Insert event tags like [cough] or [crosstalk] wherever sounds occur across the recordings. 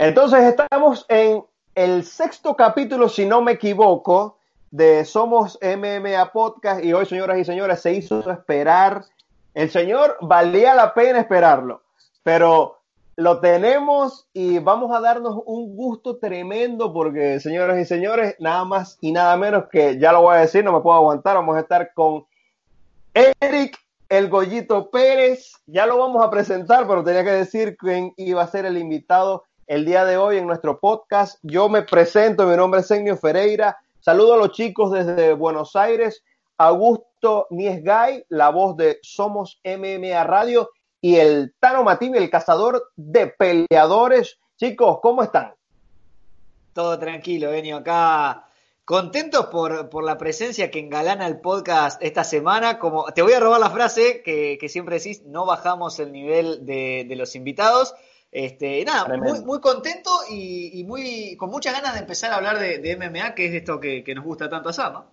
Entonces estamos en el sexto capítulo, si no me equivoco, de Somos MMA Podcast y hoy, señoras y señores, se hizo esperar. El señor valía la pena esperarlo, pero lo tenemos y vamos a darnos un gusto tremendo porque, señoras y señores, nada más y nada menos que, ya lo voy a decir, no me puedo aguantar, vamos a estar con Eric el Goyito Pérez, ya lo vamos a presentar, pero tenía que decir quién iba a ser el invitado el día de hoy en nuestro podcast. Yo me presento, mi nombre es Enio Ferreira. Saludo a los chicos desde Buenos Aires. Augusto Niesgay, la voz de Somos MMA Radio, y el Tano Mativi, el cazador de peleadores. Chicos, ¿cómo están? Todo tranquilo, Enio. Acá contentos por, la presencia que engalana el podcast esta semana. Como te voy a robar la frase que, siempre decís, no bajamos el nivel de, de los invitados. Este, nada, muy, muy, contento y, muy con muchas ganas de empezar a hablar de, MMA, que es esto que, nos gusta tanto hacer, ¿no?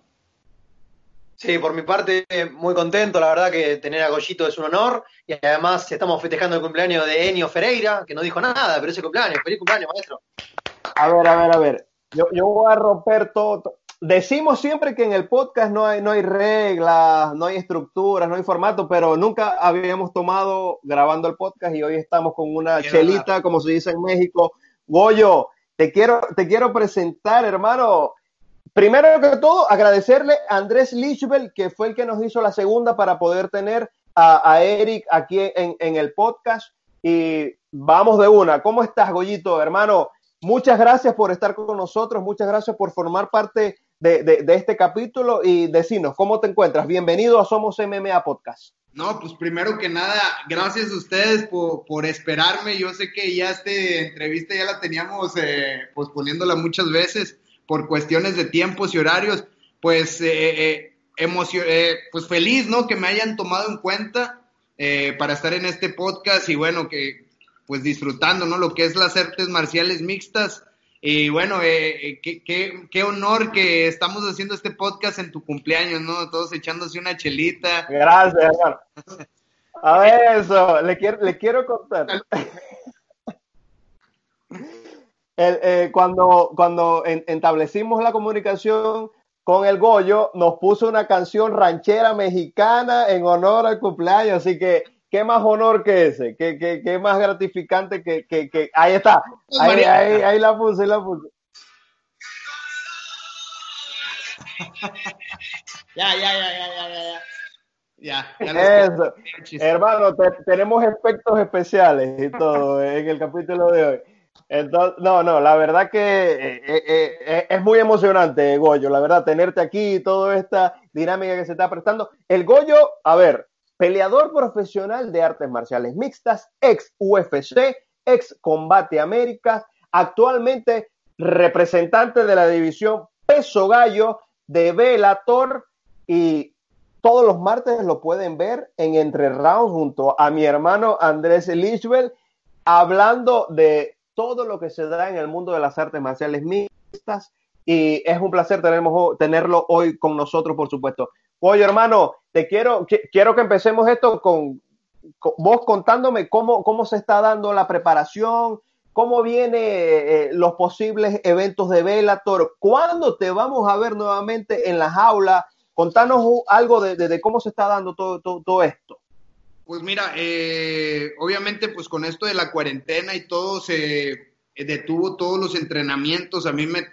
Sí, por mi parte, muy contento, la verdad que tener a Goyito es un honor. Y además estamos festejando el cumpleaños de Enio Ferreira, que no dijo nada, pero ese cumpleaños, feliz cumpleaños, maestro. A ver, a ver, a ver, yo, yo voy a romper todo, decimos siempre que en el podcast no hay, no hay reglas, no hay estructuras, no hay formato, pero nunca habíamos tomado grabando el podcast y hoy estamos con una chelita, como se dice en México. Goyo, te quiero, te quiero presentar, hermano. Primero que todo, agradecerle a Andrés Lichbel, que fue el que nos hizo la segunda para poder tener a, Eric aquí en, en el podcast. Y vamos de una. ¿Cómo estás, Goyito, hermano? Muchas gracias por estar con nosotros, muchas gracias por formar parte de, este capítulo y decinos, ¿cómo te encuentras? Bienvenido a Somos MMA Podcast. No, pues primero que nada, gracias a ustedes por, esperarme. Yo sé que ya esta entrevista ya la teníamos eh, posponiéndola muchas veces por cuestiones de tiempos y horarios. Pues, eh, eh, eh pues feliz, ¿no? Que me hayan tomado en cuenta eh, para estar en este podcast y bueno, que pues disfrutando, ¿no? Lo que es las artes marciales mixtas. Y bueno, eh, eh, qué, qué, qué, honor que estamos haciendo este podcast en tu cumpleaños, ¿no? Todos echándose una chelita. Gracias. A ver, eso, le quiero, le quiero contar. Eh, cuando cuando establecimos la comunicación con el Goyo, nos puso una canción ranchera mexicana en honor al cumpleaños, así que ¿Qué más honor que ese? ¿Qué, qué, qué más gratificante que, que, que... Ahí está. Ahí, ahí, ahí la puse, ahí la puse. ya, ya, ya, ya, ya, ya. Ya, ya Eso. Hermano, tenemos efectos especiales y todo en el capítulo de hoy. Entonces, no, no, la verdad que eh, eh, eh, es muy emocionante, Goyo, la verdad, tenerte aquí y toda esta dinámica que se está prestando. El Goyo, a ver, peleador profesional de artes marciales mixtas, ex UFC, ex Combate América, actualmente representante de la división peso gallo de Bellator y todos los martes lo pueden ver en Entre Rounds junto a mi hermano Andrés Lichbel hablando de todo lo que se da en el mundo de las artes marciales mixtas y es un placer tenerlo hoy con nosotros, por supuesto. Oye, hermano, te quiero, quiero que empecemos esto con, vos contándome cómo, cómo se está dando la preparación, cómo vienen eh, los posibles eventos de Velator, cuándo te vamos a ver nuevamente en la jaula. Contanos algo de, cómo se está dando todo, todo, esto. Pues mira, eh, obviamente pues con esto de la cuarentena y todo se detuvo todos los entrenamientos. A mí me,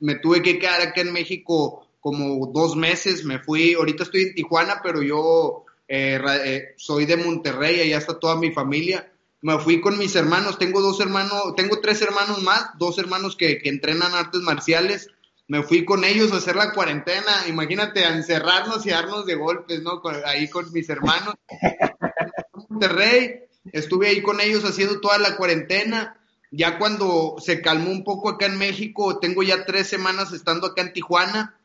me tuve que quedar acá en México como dos meses, me fui, ahorita estoy en Tijuana, pero yo eh, eh, soy de Monterrey, allá está toda mi familia. Me fui con mis hermanos, tengo dos hermanos, tengo tres hermanos más, dos hermanos que, que entrenan artes marciales. Me fui con ellos a hacer la cuarentena, imagínate, a encerrarnos y darnos de golpes, ¿no? ahí con mis hermanos. [laughs] Monterrey, estuve ahí con ellos haciendo toda la cuarentena. Ya cuando se calmó un poco acá en México, tengo ya tres semanas estando acá en Tijuana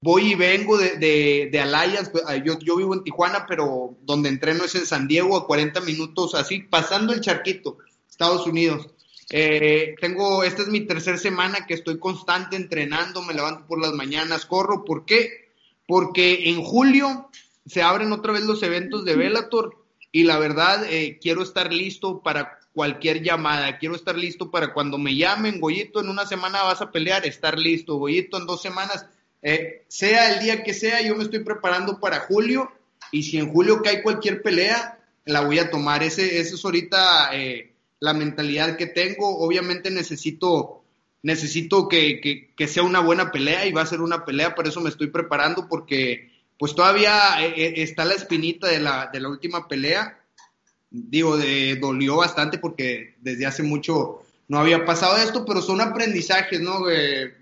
voy y vengo de, de, de yo, yo, vivo en Tijuana, pero donde entreno es en San Diego, a 40 minutos, así, pasando el charquito, Estados Unidos. Eh, tengo, esta es mi tercera semana que estoy constante entrenando, me levanto por las mañanas, corro, ¿por qué? Porque en julio se abren otra vez los eventos de Bellator y la verdad eh, quiero estar listo para cualquier llamada. Quiero estar listo para cuando me llamen, Goyito, en una semana vas a pelear, estar listo. Goyito, en dos semanas, eh, sea el día que sea, yo me estoy preparando para julio y si en julio cae cualquier pelea, la voy a tomar. Ese, ese es ahorita eh, la mentalidad que tengo. Obviamente necesito, necesito que, que, sea una buena pelea y va a ser una pelea, por eso me estoy preparando porque pues todavía eh, está la espinita de la, de la última pelea digo, de, dolió bastante porque desde hace mucho no había pasado esto, pero son aprendizajes, ¿no?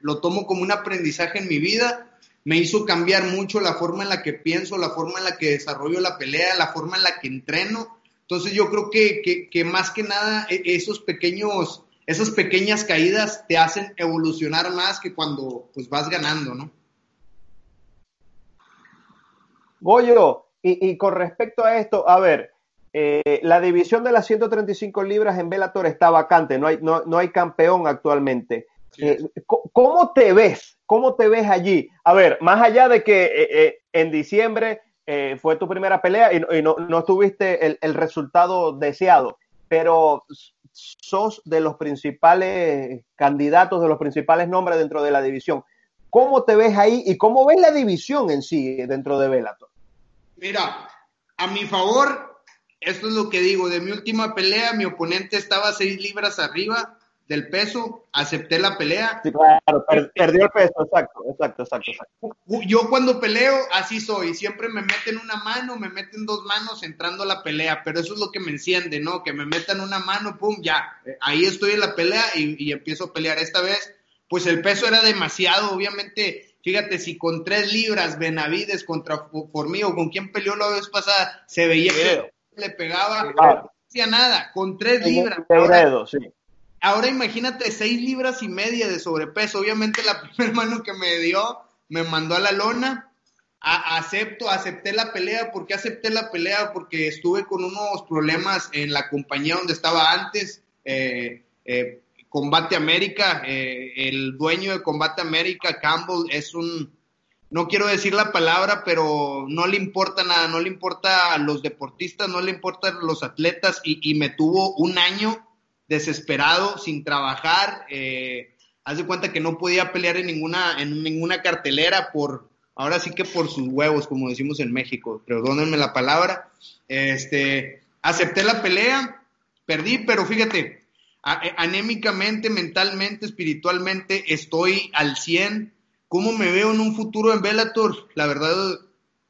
lo tomo como un aprendizaje en mi vida. Me hizo cambiar mucho la forma en la que pienso, la forma en la que desarrollo la pelea, la forma en la que entreno. Entonces yo creo que, que, más que nada e, esos pequeños, esas pequeñas caídas te hacen evolucionar más que cuando pues vas ganando, ¿no? Goyo, y con respecto a esto, a ver, eh, la división de las 135 libras en Bellator está vacante, no hay, no, no hay campeón actualmente. Eh, ¿Cómo te ves? ¿Cómo te ves allí? A ver, más allá de que eh, en diciembre fue tu primera pelea y, no, no, tuviste el, el, resultado deseado, pero sos de los principales candidatos, de los principales nombres dentro de la división. ¿Cómo te ves ahí y cómo ves la división en sí dentro de Bellator? Mira, a mi favor, esto es lo que digo, de mi última pelea, mi oponente estaba seis libras arriba del peso, acepté la pelea. Sí, claro, perdió el peso, exacto, exacto, exacto, Yo cuando peleo, así soy, siempre me meten una mano, me meten dos manos entrando a la pelea, pero eso es lo que me enciende, ¿no? Que me metan una mano, pum, ya, ahí estoy en la pelea y, empiezo a pelear. Esta vez, pues el peso era demasiado, obviamente, fíjate, si con tres libras Benavides contra por mí o con quien peleó la vez pasada, se veía que le pegaba, no hacía nada, con tres libras. Ahora, imagínate seis libras y media de sobrepeso. Obviamente la [laughs] primera mano que me dio me mandó a la lona. acepto, acepté la pelea. ¿Por qué acepté la pelea? Porque estuve con unos problemas en la compañía donde estaba antes. Eh, eh, Combate América, eh, el dueño de Combate América, Campbell, es un, no quiero decir la palabra, pero no le importa nada, no le importa a los deportistas, no le importa los atletas y, me tuvo un año desesperado, sin trabajar. Eh, haz de cuenta que no podía pelear en ninguna, en ninguna cartelera por, ahora sí que por sus huevos, como decimos en México, perdónenme la palabra. Este, acepté la pelea, perdí, pero fíjate, anémicamente, mentalmente, espiritualmente, estoy al 100 ¿Cómo me veo en un futuro en Bellator? La verdad,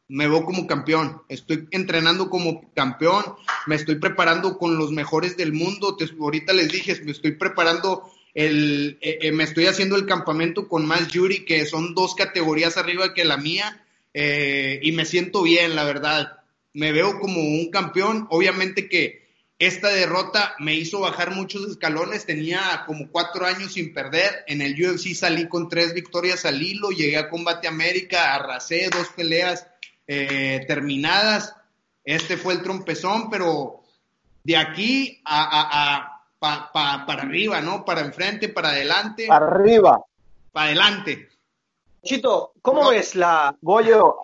me veo como campeón. Estoy entrenando como campeón. Me estoy preparando con los mejores del mundo. Te, ahorita les dije, me estoy preparando el, eh, eh, me estoy haciendo el campamento con más Yuri, que son dos categorías arriba que la mía. Eh, y me siento bien, la verdad. Me veo como un campeón. Obviamente que esta derrota me hizo bajar muchos escalones, tenía como cuatro años sin perder. En el UFC salí con tres victorias al hilo, llegué a Combate América, arrasé dos peleas eh, terminadas. Este fue el trompezón, pero de aquí a, para arriba, ¿no? Para enfrente, para adelante. Para arriba. Para adelante. Chito, ¿cómo ves la. Goyo.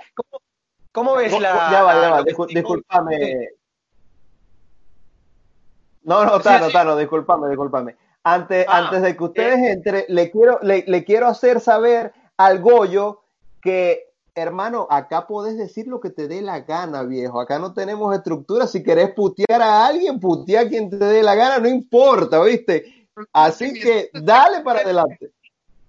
¿Cómo, ves la. Ya va, ya va, discúlpame. No, no, Tano, Tano, discúlpame, discúlpame. Antes, ah, antes de que ustedes eh. entren, le quiero, le, le, quiero hacer saber al Goyo que, hermano, acá puedes decir lo que te dé la gana, viejo. Acá no tenemos estructura. Si querés putear a alguien, putea a quien te dé la gana, no importa, ¿viste? Así que dale para adelante.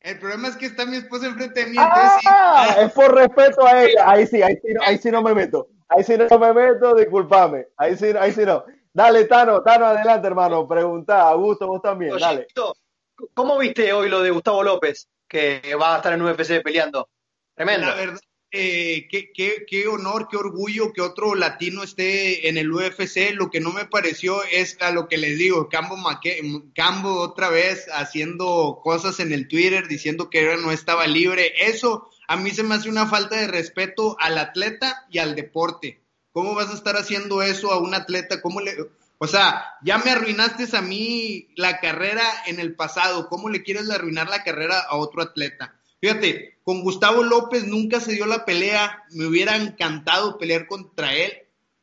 El problema es que está mi esposa enfrente de mí. Ah, es por respeto a ella. Ahí sí, ahí sí, no, ahí sí no me meto. Ahí sí no me meto, discúlpame. Ahí sí, ahí sí no. Dale, Tano, Tano, adelante, hermano. Pregunta, Augusto, vos también, dale. ¿Cómo viste hoy lo de Gustavo López, que va a estar en UFC peleando? Tremendo. La verdad, eh, qué, qué, qué, honor, qué orgullo que otro latino esté en el UFC. Lo que no me pareció es a lo que les digo, Cambo, Cambo otra vez haciendo cosas en el Twitter diciendo que no estaba libre. Eso a mí se me hace una falta de respeto al atleta y al deporte. ¿Cómo vas a estar haciendo eso a un atleta? ¿Cómo le, o sea, ya me arruinaste a mí la carrera en el pasado. ¿Cómo le quieres arruinar la carrera a otro atleta? Fíjate, con Gustavo López nunca se dio la pelea. Me hubiera encantado pelear contra él.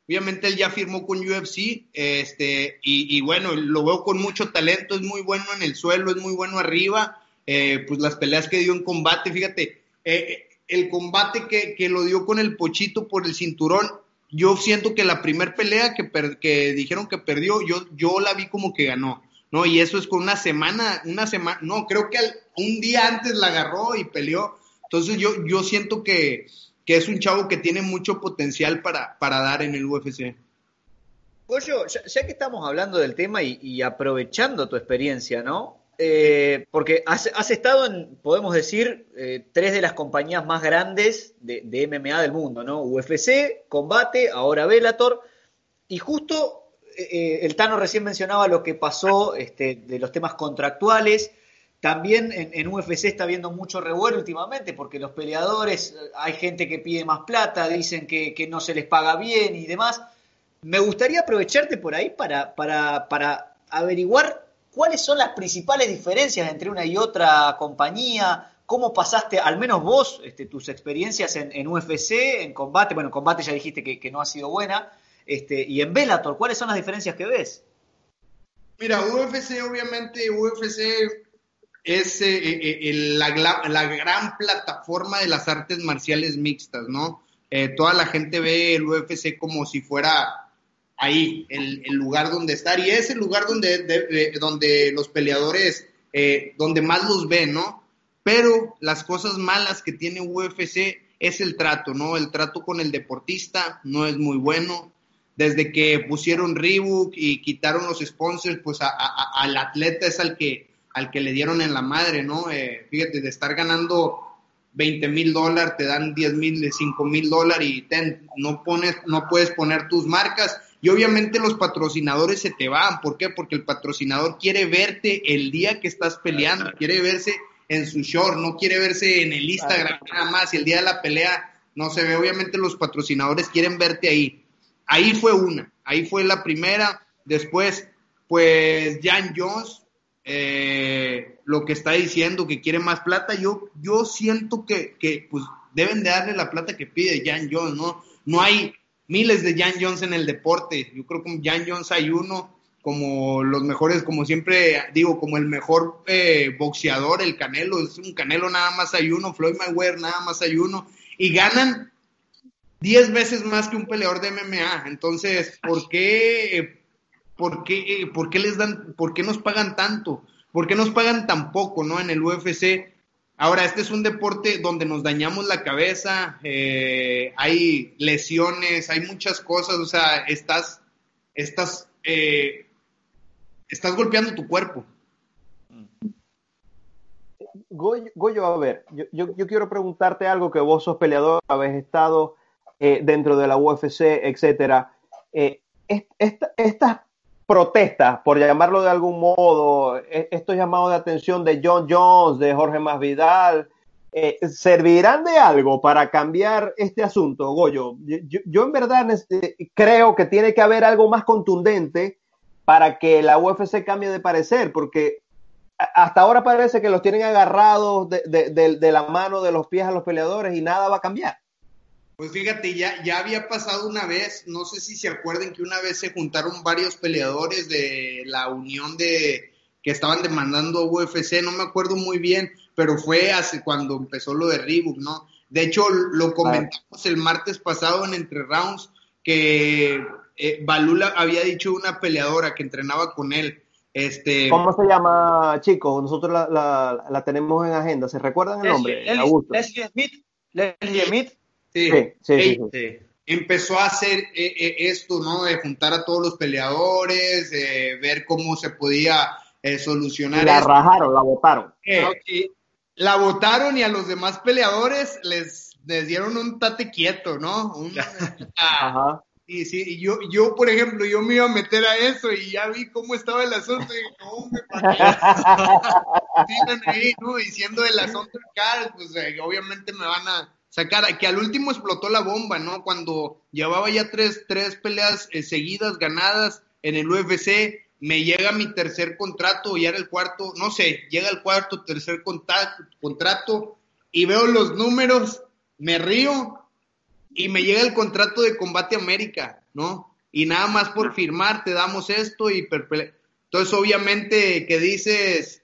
Obviamente él ya firmó con UFC, este, y, bueno, lo veo con mucho talento, es muy bueno en el suelo, es muy bueno arriba, eh, pues las peleas que dio en combate, fíjate, eh, el combate que, que, lo dio con el Pochito por el cinturón, yo siento que la primer pelea que, que dijeron que perdió, yo, yo la vi como que ganó, ¿no? Y eso es con una semana, una semana, no, creo que un día antes la agarró y peleó, entonces yo, yo siento que que es un chavo que tiene mucho potencial para, para dar en el UFC. Goyo, ya, que estamos hablando del tema y, aprovechando tu experiencia, ¿no? Eh, porque has, estado en, podemos decir, eh, tres de las compañías más grandes de, MMA del mundo, ¿no? UFC, Combate, ahora Bellator, y justo eh, el Tano recién mencionaba lo que pasó este, de los temas contractuales, también en, UFC está habiendo mucho revuelo últimamente porque los peleadores, hay gente que pide más plata, dicen que, no se les paga bien y demás. Me gustaría aprovecharte por ahí para, para, para averiguar cuáles son las principales diferencias entre una y otra compañía, cómo pasaste, al menos vos, este, tus experiencias en, UFC, en combate, bueno, en combate ya dijiste que, no ha sido buena, este, y en Bellator, ¿cuáles son las diferencias que ves? Mira, UFC, obviamente, UFC es eh, eh, eh, la, gran plataforma de las artes marciales mixtas, ¿no? toda la gente ve el UFC como si fuera ahí, el, lugar donde estar, y es el lugar donde, donde los peleadores, donde más los ven, ¿no? Pero las cosas malas que tiene UFC es el trato, ¿no? El trato con el deportista no es muy bueno. Desde que pusieron Reebok y quitaron los sponsors, pues al atleta es al que al que le dieron en la madre, ¿no? Eh, fíjate, de estar ganando 20 mil dólares, te dan 10 mil, 5 mil dólares y no, pones, no puedes poner tus marcas. Y obviamente los patrocinadores se te van. ¿Por qué? Porque el patrocinador quiere verte el día que estás peleando, quiere verse en su short, no quiere verse en el Instagram nada más. Y el día de la pelea no se ve. Obviamente los patrocinadores quieren verte ahí. Ahí fue una, ahí fue la primera. Después, pues Jan Jones eh, lo que está diciendo, que quiere más plata, yo, yo siento que, que pues deben de darle la plata que pide Jan Jones, ¿no? No hay miles de Jan Jones en el deporte, yo creo que Jan Jones hay uno como los mejores, como siempre digo, como el mejor eh, boxeador, el Canelo, es un Canelo nada más hay uno, Floyd Mayweather nada más hay uno, y ganan 10 veces más que un peleador de MMA, entonces, ¿por qué ¿por qué, por qué les dan, por qué nos pagan tanto? ¿Por qué nos pagan tan poco, no? En el UFC. Ahora, este es un deporte donde nos dañamos la cabeza, eh, hay lesiones, hay muchas cosas, o sea, estás, estás, eh, estás golpeando tu cuerpo. Goyo, a ver, yo, quiero preguntarte algo que vos sos peleador, habéis estado eh, dentro de la UFC, etcétera. estas protestas, por llamarlo de algún modo, e, estos llamados de atención de John Jones, de Jorge Masvidal, eh, ¿servirán de algo para cambiar este asunto, Goyo? Yo, en verdad creo que tiene que haber algo más contundente para que la UFC cambie de parecer, porque hasta ahora parece que los tienen agarrados de la mano, de los pies a los peleadores y nada va a cambiar. Pues fíjate, ya, ya había pasado una vez, no sé si se acuerden que una vez se juntaron varios peleadores de la unión de que estaban demandando a UFC, no me acuerdo muy bien, pero fue hace cuando empezó lo de Reebok, ¿no? De hecho, lo comentamos el martes pasado en Entre Rounds, que eh, Balula había dicho una peleadora que entrenaba con él. Este... ¿Cómo se llama, chicos? Nosotros la, la, tenemos en agenda. ¿Se recuerdan el nombre? Leslie Smith. Leslie Smith. Sí, sí, sí, Empezó a hacer eh, eh, esto, ¿no? De juntar a todos los peleadores, de ver cómo se podía eh, solucionar. La rajaron, la votaron. la votaron y a los demás peleadores les, les dieron un tate quieto, ¿no? [laughs] Ajá. Y sí, yo, yo, por ejemplo, yo me iba a meter a eso y ya vi cómo estaba el asunto y dije, no, me [laughs] ahí, ¿no? Diciendo el asunto pues obviamente me van a, sacar, que al último explotó la bomba, ¿no? Cuando llevaba ya tres, tres peleas eh, seguidas ganadas en el UFC, me llega mi tercer contrato, ya era el cuarto, no sé, llega el cuarto, tercer contrato y veo los números, me río y me llega el contrato de Combate América, ¿no? Y nada más por firmar te damos esto y entonces obviamente que dices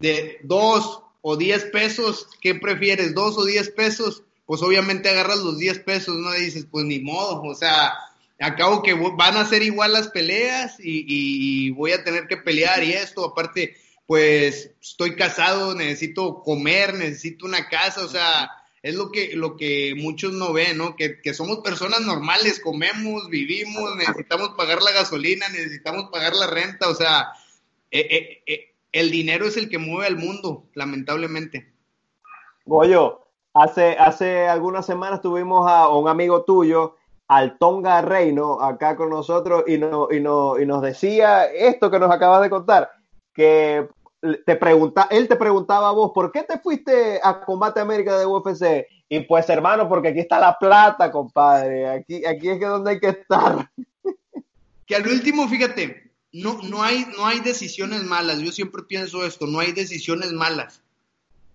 de dos o diez pesos, ¿qué prefieres? ¿Dos o diez pesos? Pues obviamente agarras los diez pesos, ¿no? Dices, pues ni modo, o sea, acabo que van a ser igual las peleas y, y voy a tener que pelear y esto, aparte, pues estoy casado, necesito comer, necesito una casa, o sea, es lo que, lo que muchos no ven, ¿no? Que, somos personas normales, comemos, vivimos, necesitamos pagar la gasolina, necesitamos pagar la renta, o sea, eh, eh, eh, el dinero es el que mueve al mundo, lamentablemente. Goyo, hace, hace algunas semanas tuvimos a un amigo tuyo, Altonga Reino, acá con nosotros y, no, y, no, y nos decía esto que nos acabas de contar, que te pregunta, él te preguntaba a vos, ¿por qué te fuiste a Combate América de UFC? Y pues, hermano, porque aquí está la plata, compadre. Aquí, aquí es que donde hay que estar. Que al último, fíjate, no, no, hay, no hay decisiones malas. Yo siempre pienso esto, no hay decisiones malas.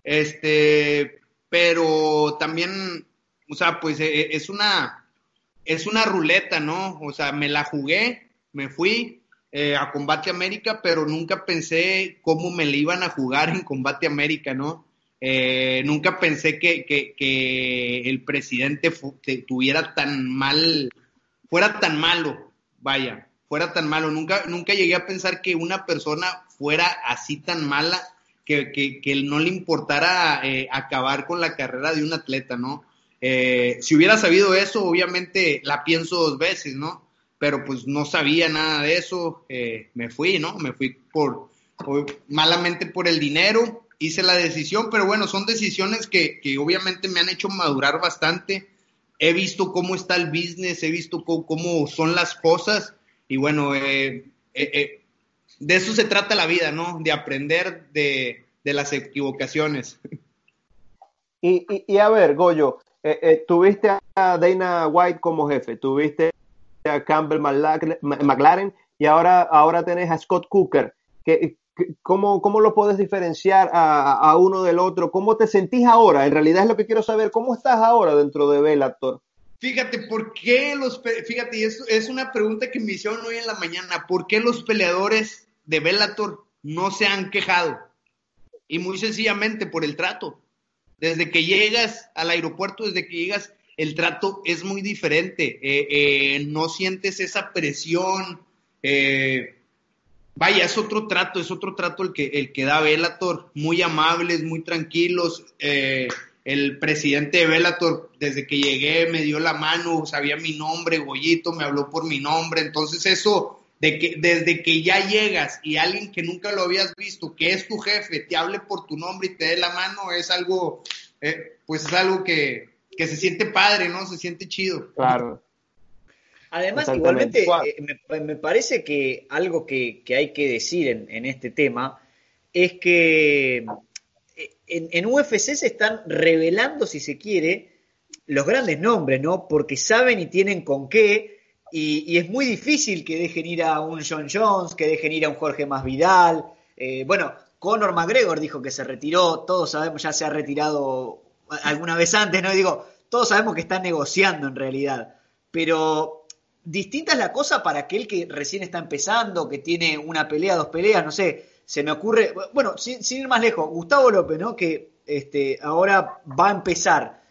Este, pero también, o sea, pues e, e, es una, es una ruleta, ¿no? O sea, me la jugué, me fui, eh, a Combate América, pero nunca pensé cómo me le iban a jugar en Combate América, ¿no? Eh, nunca pensé que, que, el presidente tuviera tan mal, fuera tan malo, vaya, fuera tan malo. Nunca, nunca llegué a pensar que una persona fuera así tan mala que, que, no le importara eh, acabar con la carrera de un atleta, ¿no? si hubiera sabido eso, obviamente la pienso dos veces, ¿no? pero pues no sabía nada de eso, eh, me fui, ¿no? Me fui por, malamente por el dinero, hice la decisión, pero bueno, son decisiones que, que, obviamente me han hecho madurar bastante. He visto cómo está el business, he visto cómo, son las cosas y bueno, eh, eh, de eso se trata la vida, ¿no? De aprender de, de las equivocaciones. [laughs] Y, y, y, a ver, Goyo, tuviste a Dana White como jefe, tuviste a Campbell McLaren y ahora, ahora tenés a Scott Cooker. Que, ¿cómo, ¿Cómo lo puedes diferenciar a, uno del otro? ¿Cómo te sentís ahora? En realidad es lo que quiero saber. ¿Cómo estás ahora dentro de Bellator? Fíjate, ¿por qué los... Fíjate, es, es una pregunta que me hicieron hoy en la mañana. ¿Por qué los peleadores de Bellator no se han quejado? Y muy sencillamente por el trato. Desde que llegas al aeropuerto, desde que llegas el trato es muy diferente. Eh, eh, no sientes esa presión. Eh, vaya, es otro trato, es otro trato el que, el que da Velator. Muy amables, muy tranquilos. el presidente de Velator, desde que llegué, me dio la mano, sabía mi nombre, Goyito, me habló por mi nombre. Entonces, eso de que desde que ya llegas y alguien que nunca lo habías visto, que es tu jefe, te hable por tu nombre y te dé la mano, es algo, pues es algo que, que se siente padre, ¿no? Se siente chido. Claro. Además, igualmente, eh, me, parece que algo que, hay que decir en, este tema es que eh, en, UFC se están revelando, si se quiere, los grandes nombres, ¿no? Porque saben y tienen con qué, y, es muy difícil que dejen ir a un John Jones, que dejen ir a un Jorge Masvidal. Eh, bueno, Conor McGregor dijo que se retiró, todos sabemos, ya se ha retirado alguna vez antes, ¿no? Y digo, todos sabemos que está negociando en realidad, pero distinta es la cosa para aquel que recién está empezando, que tiene una pelea, dos peleas, no sé, se me ocurre, bueno, sin, ir más lejos, Gustavo López, ¿no? Que este, ahora va a empezar.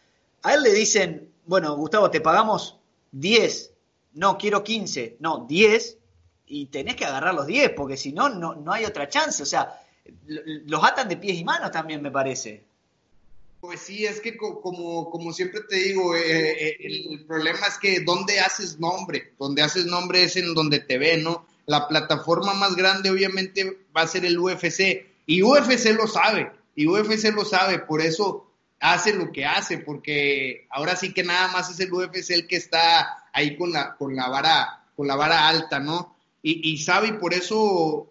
A él le dicen, bueno, Gustavo, te pagamos 10, no, quiero 15, no, 10, y tenés que agarrar los 10, porque si no, no hay otra chance. O sea, los atan de pies y manos también, me parece. Pues sí, es que como, como siempre te digo, eh, eh, el problema es que donde haces nombre, donde haces nombre es en donde te ven, ¿no? La plataforma más grande obviamente va a ser el UFC y UFC lo sabe, y UFC lo sabe, por eso hace lo que hace, porque ahora sí que nada más es el UFC el que está ahí con la, con la vara, con la vara alta, ¿no? Y, sabe y por eso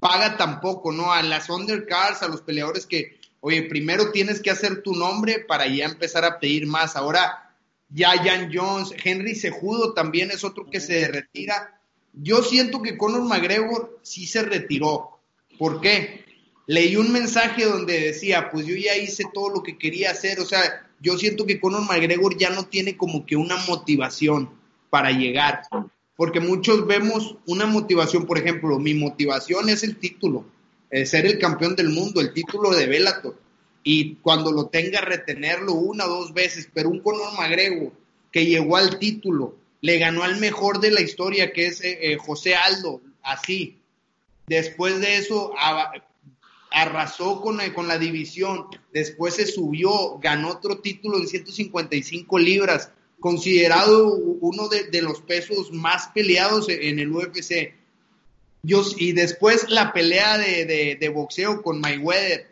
paga tampoco, ¿no? A las undercards, a los peleadores que, Oye, primero tienes que hacer tu nombre para ya empezar a pedir más. Ahora, ya Jan Jones, Henry Sejudo también es otro que se retira. Yo siento que Conor McGregor sí se retiró. ¿Por qué? Leí un mensaje donde decía, pues yo ya hice todo lo que quería hacer, o sea, yo siento que Conor McGregor ya no tiene como que una motivación para llegar, porque muchos vemos una motivación, por ejemplo, mi motivación es el título, ser el campeón del mundo, el título de Bellator, y cuando lo tenga retenerlo una o dos veces, pero un Conor McGregor que llegó al título, le ganó al mejor de la historia, que es eh, eh, José Aldo, así. Después de eso, arrasó con, con, la división, después se subió, ganó otro título en 155 libras, considerado uno de, los pesos más peleados en el UFC. Yo, y después la pelea de, de boxeo con Mayweather,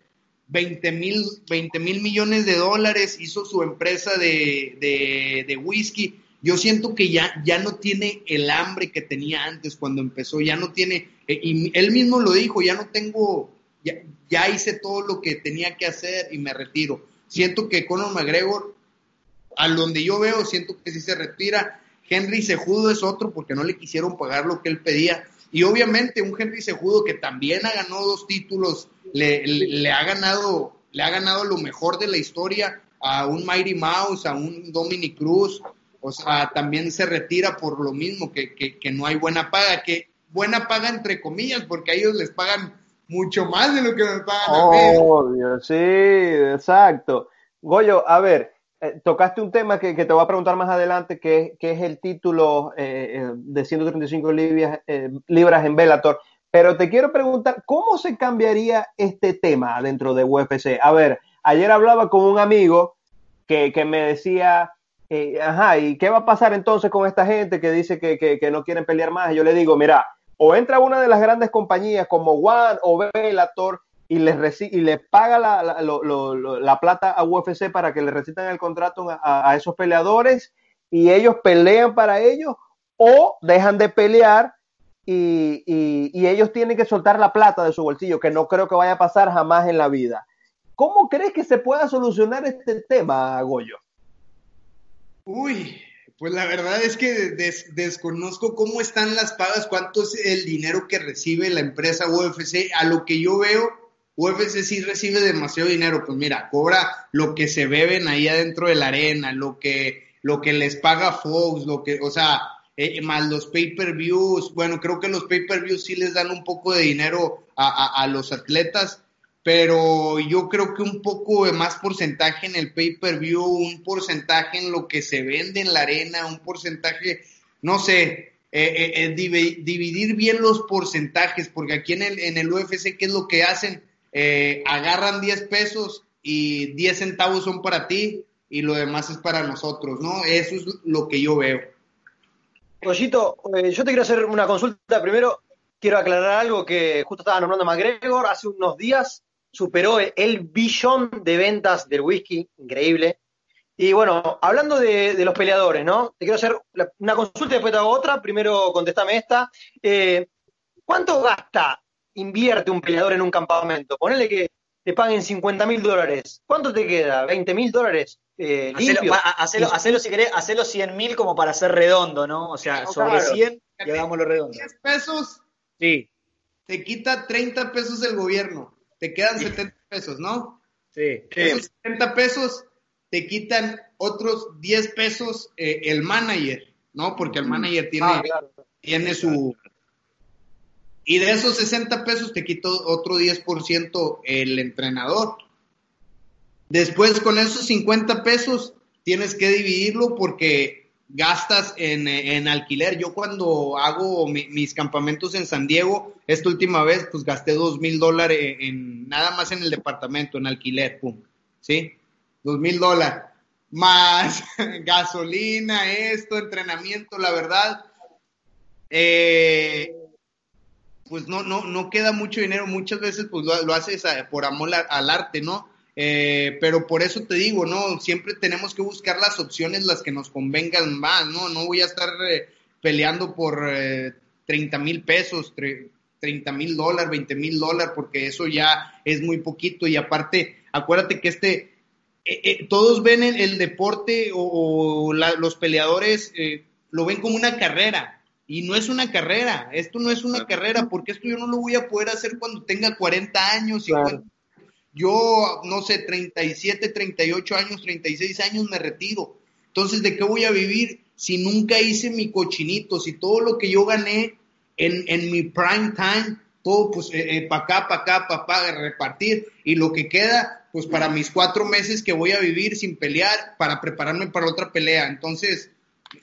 20 mil 20 mil millones de dólares, hizo su empresa de, de, whisky. Yo siento que ya, ya no tiene el hambre que tenía antes cuando empezó, ya no tiene, eh, y él mismo lo dijo, ya no tengo, ya, hice todo lo que tenía que hacer y me retiro. Siento que Conor McGregor, a donde yo veo, siento que si se retira. Henry Sejudo es otro porque no le quisieron pagar lo que él pedía. Y obviamente un Henry Sejudo que también ha ganado dos títulos le, ha ganado, le ha ganado lo mejor de la historia a un Mighty Mouse, a un Dominic Cruz, o sea, también se retira por lo mismo, que, que, no hay buena paga, que buena paga entre comillas, porque a ellos les pagan mucho más de lo que me pagan a mí. sí, exacto. Goyo, a ver, eh, tocaste un tema que, te voy a preguntar más adelante, que, es el título eh, eh, de 135 libras, en Bellator. Pero te quiero preguntar, ¿cómo se cambiaría este tema dentro de UFC? A ver, ayer hablaba con un amigo que, me decía, ajá, ¿y qué va a pasar entonces con esta gente que dice que, no quieren pelear más? Y yo le digo, mira, o entra una de las grandes compañías como One o Bellator y les, y les paga la, plata a UFC para que le recitan el contrato a esos peleadores y ellos pelean para ellos, o dejan de pelear y, ellos tienen que soltar la plata de su bolsillo, que no creo que vaya a pasar jamás en la vida. ¿Cómo crees que se pueda solucionar este tema, Goyo? Uy, pues la verdad es que desconozco cómo están las pagas, cuánto es el dinero que recibe la empresa UFC. A lo que yo veo, UFC sí recibe demasiado dinero. Pues mira, cobra lo que se beben ahí adentro de la arena, lo que, lo que les paga Fox, lo que, o sea, eh, más los pay-per-views. Bueno, creo que los pay-per-views sí les dan un poco de dinero a, los atletas, pero yo creo que un poco de más porcentaje en el pay-per-view, un porcentaje en lo que se vende en la arena, un porcentaje, no sé, eh, eh, dividir bien los porcentajes, porque aquí en el, en el UFC, ¿qué es lo que hacen? agarran 10 pesos y 10 centavos son para ti y lo demás es para nosotros, ¿no? Eso es lo que yo veo. Rollito, eh, yo te quiero hacer una consulta. Primero, quiero aclarar algo que justo estaba nombrando McGregor. Hace unos días superó el billón de ventas del whisky, increíble. Y bueno, hablando de, los peleadores, ¿no? Te quiero hacer una consulta y después te hago otra. Primero contestame esta. Eh, ¿Cuánto gasta, invierte un peleador en un campamento? Ponele que te paguen 50 mil dólares. ¿Cuánto te queda? ¿20 mil dólares? eh, hacelo, si querés, hacelo 100 mil como para ser redondo, ¿no? O sea, sobre 100 y hagámoslo redondo. 10 pesos. Sí. Te quita 30 pesos el gobierno. Te quedan 70 pesos, ¿no? Sí. Esos 70 pesos te quitan otros 10 pesos eh, el manager, ¿no? Porque el mm. manager tiene, ah, tiene su... Y de esos 60 pesos te quita otro 10% el entrenador. Después con esos 50 pesos tienes que dividirlo porque gastas en, alquiler. Yo cuando hago mis campamentos en San Diego, esta última vez, pues gasté dos mil dólares en, nada más en el departamento, en alquiler, pum, ¿sí? Dos mil dólares. Más [laughs] gasolina, esto, entrenamiento, la verdad. Eh, pues no, no, no queda mucho dinero. Muchas veces pues lo, haces por amor al arte, ¿no? Eh, pero por eso te digo, ¿no? Siempre tenemos que buscar las opciones, las que nos convengan más, ¿no? No voy a estar eh, peleando por eh, 30 mil pesos, 30 mil dólares, 20 mil dólares, porque eso ya es muy poquito. Y aparte, acuérdate que este, eh, todos ven el, deporte o, los peleadores lo ven como una carrera. Y no es una carrera, esto no es una carrera, porque esto yo no lo voy a poder hacer cuando tenga 40 años, 50 yo, no sé, 37, 38 años, 36 años me retiro. Entonces, ¿de qué voy a vivir si nunca hice mi cochinito? Si todo lo que yo gané en, en mi prime time, todo pues eh, eh para acá, para acá, para acá, repartir. Y lo que queda, pues para mis cuatro meses que voy a vivir sin pelear, para prepararme para otra pelea. Entonces,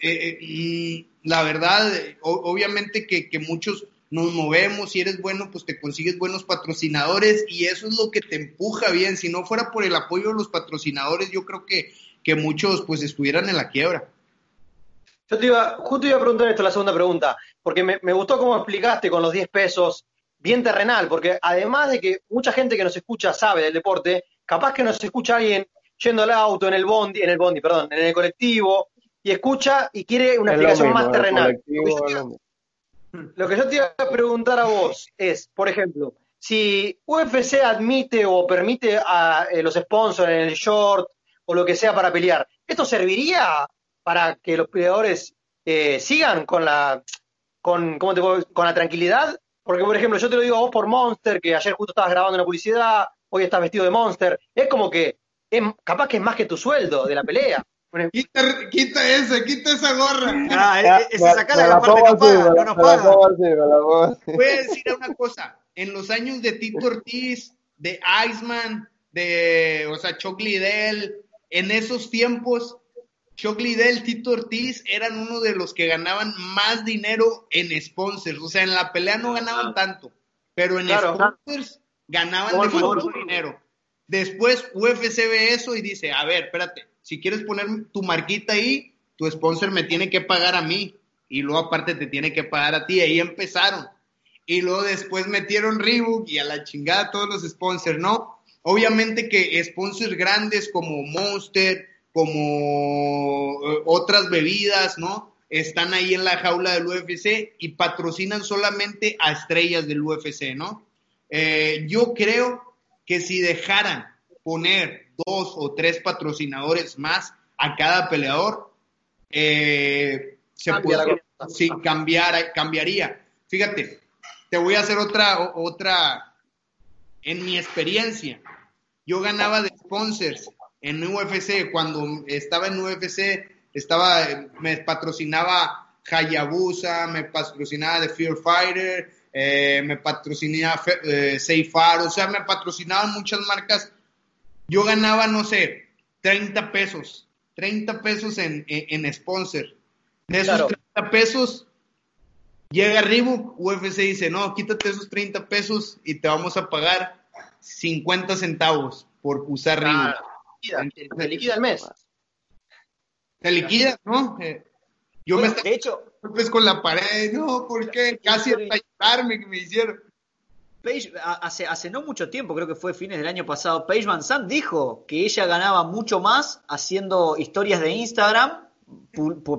eh, eh la verdad, obviamente que, que muchos nos movemos, si eres bueno, pues te consigues buenos patrocinadores y eso es lo que te empuja bien. Si no fuera por el apoyo de los patrocinadores, yo creo que, que muchos pues estuvieran en la quiebra. Yo te iba, justo iba a preguntar esto, la segunda pregunta, porque me, me gustó cómo explicaste con los 10 pesos, bien terrenal, porque además de que mucha gente que nos escucha sabe del deporte, capaz que nos escucha alguien yendo al auto, en el bondi, en el bondi, perdón, en el colectivo, y escucha y quiere una explicación más terrenal. Lo que yo te iba a preguntar a vos es, por ejemplo, si UFC admite o permite a eh, los sponsors en el short o lo que sea para pelear, ¿esto serviría para que los peleadores eh, sigan con la con, ¿cómo te con la tranquilidad? Porque, por ejemplo, yo te lo digo a vos por Monster, que ayer justo estabas grabando una publicidad, hoy estás vestido de Monster. Es como que capaz que es más que tu sueldo de la pelea. Quita, quita esa, quita esa gorra. Ah, e, esa sacala la parte no paga, no nos paga. Voy a decir una cosa. En los años de Tito Ortiz, de Iceman, de, o sea, Chuck Liddell, en esos tiempos, Chuck Liddell, Tito Ortiz eran uno de los que ganaban más dinero en sponsors. O sea, en la pelea no ganaban tanto, pero en sponsors ganaban demasiado dinero. Después UFC ve eso y dice, a ver, espérate, si quieres poner tu marquita ahí, tu sponsor me tiene que pagar a mí y luego aparte te tiene que pagar a ti. Ahí empezaron. Y luego después metieron Reebok y a la chingada todos los sponsors, ¿no? Obviamente que sponsors grandes como Monster, como eh, otras bebidas, ¿no? Están ahí en la jaula del UFC y patrocinan solamente a estrellas del UFC, ¿no? Eh, yo creo que si dejaran poner dos o tres patrocinadores más a cada peleador, eh, se puede, sí, cambiar, cambiaría. Fíjate, te voy a hacer otra, otra, en mi experiencia, yo ganaba de sponsors en UFC, cuando estaba en UFC, estaba, me patrocinaba Hayabusa, me patrocinaba The Fear Fighter, eh, me patrocinaba eh, o sea, me patrocinaban muchas marcas yo ganaba, no sé, 30 pesos, 30 pesos en, en, sponsor. De esos 30 pesos, llega Reebok, UFC dice, no, quítate esos 30 pesos y te vamos a pagar 50 centavos por usar Reebok. te liquida el mes. Te liquida, ¿no? Eh, yo me estaba... De hecho... Pues con la pared, no, ¿por qué? Casi hasta ayudarme que me hicieron hace, hace no mucho tiempo, creo que fue fines del año pasado, Paige Van Sant dijo que ella ganaba mucho más haciendo historias de Instagram,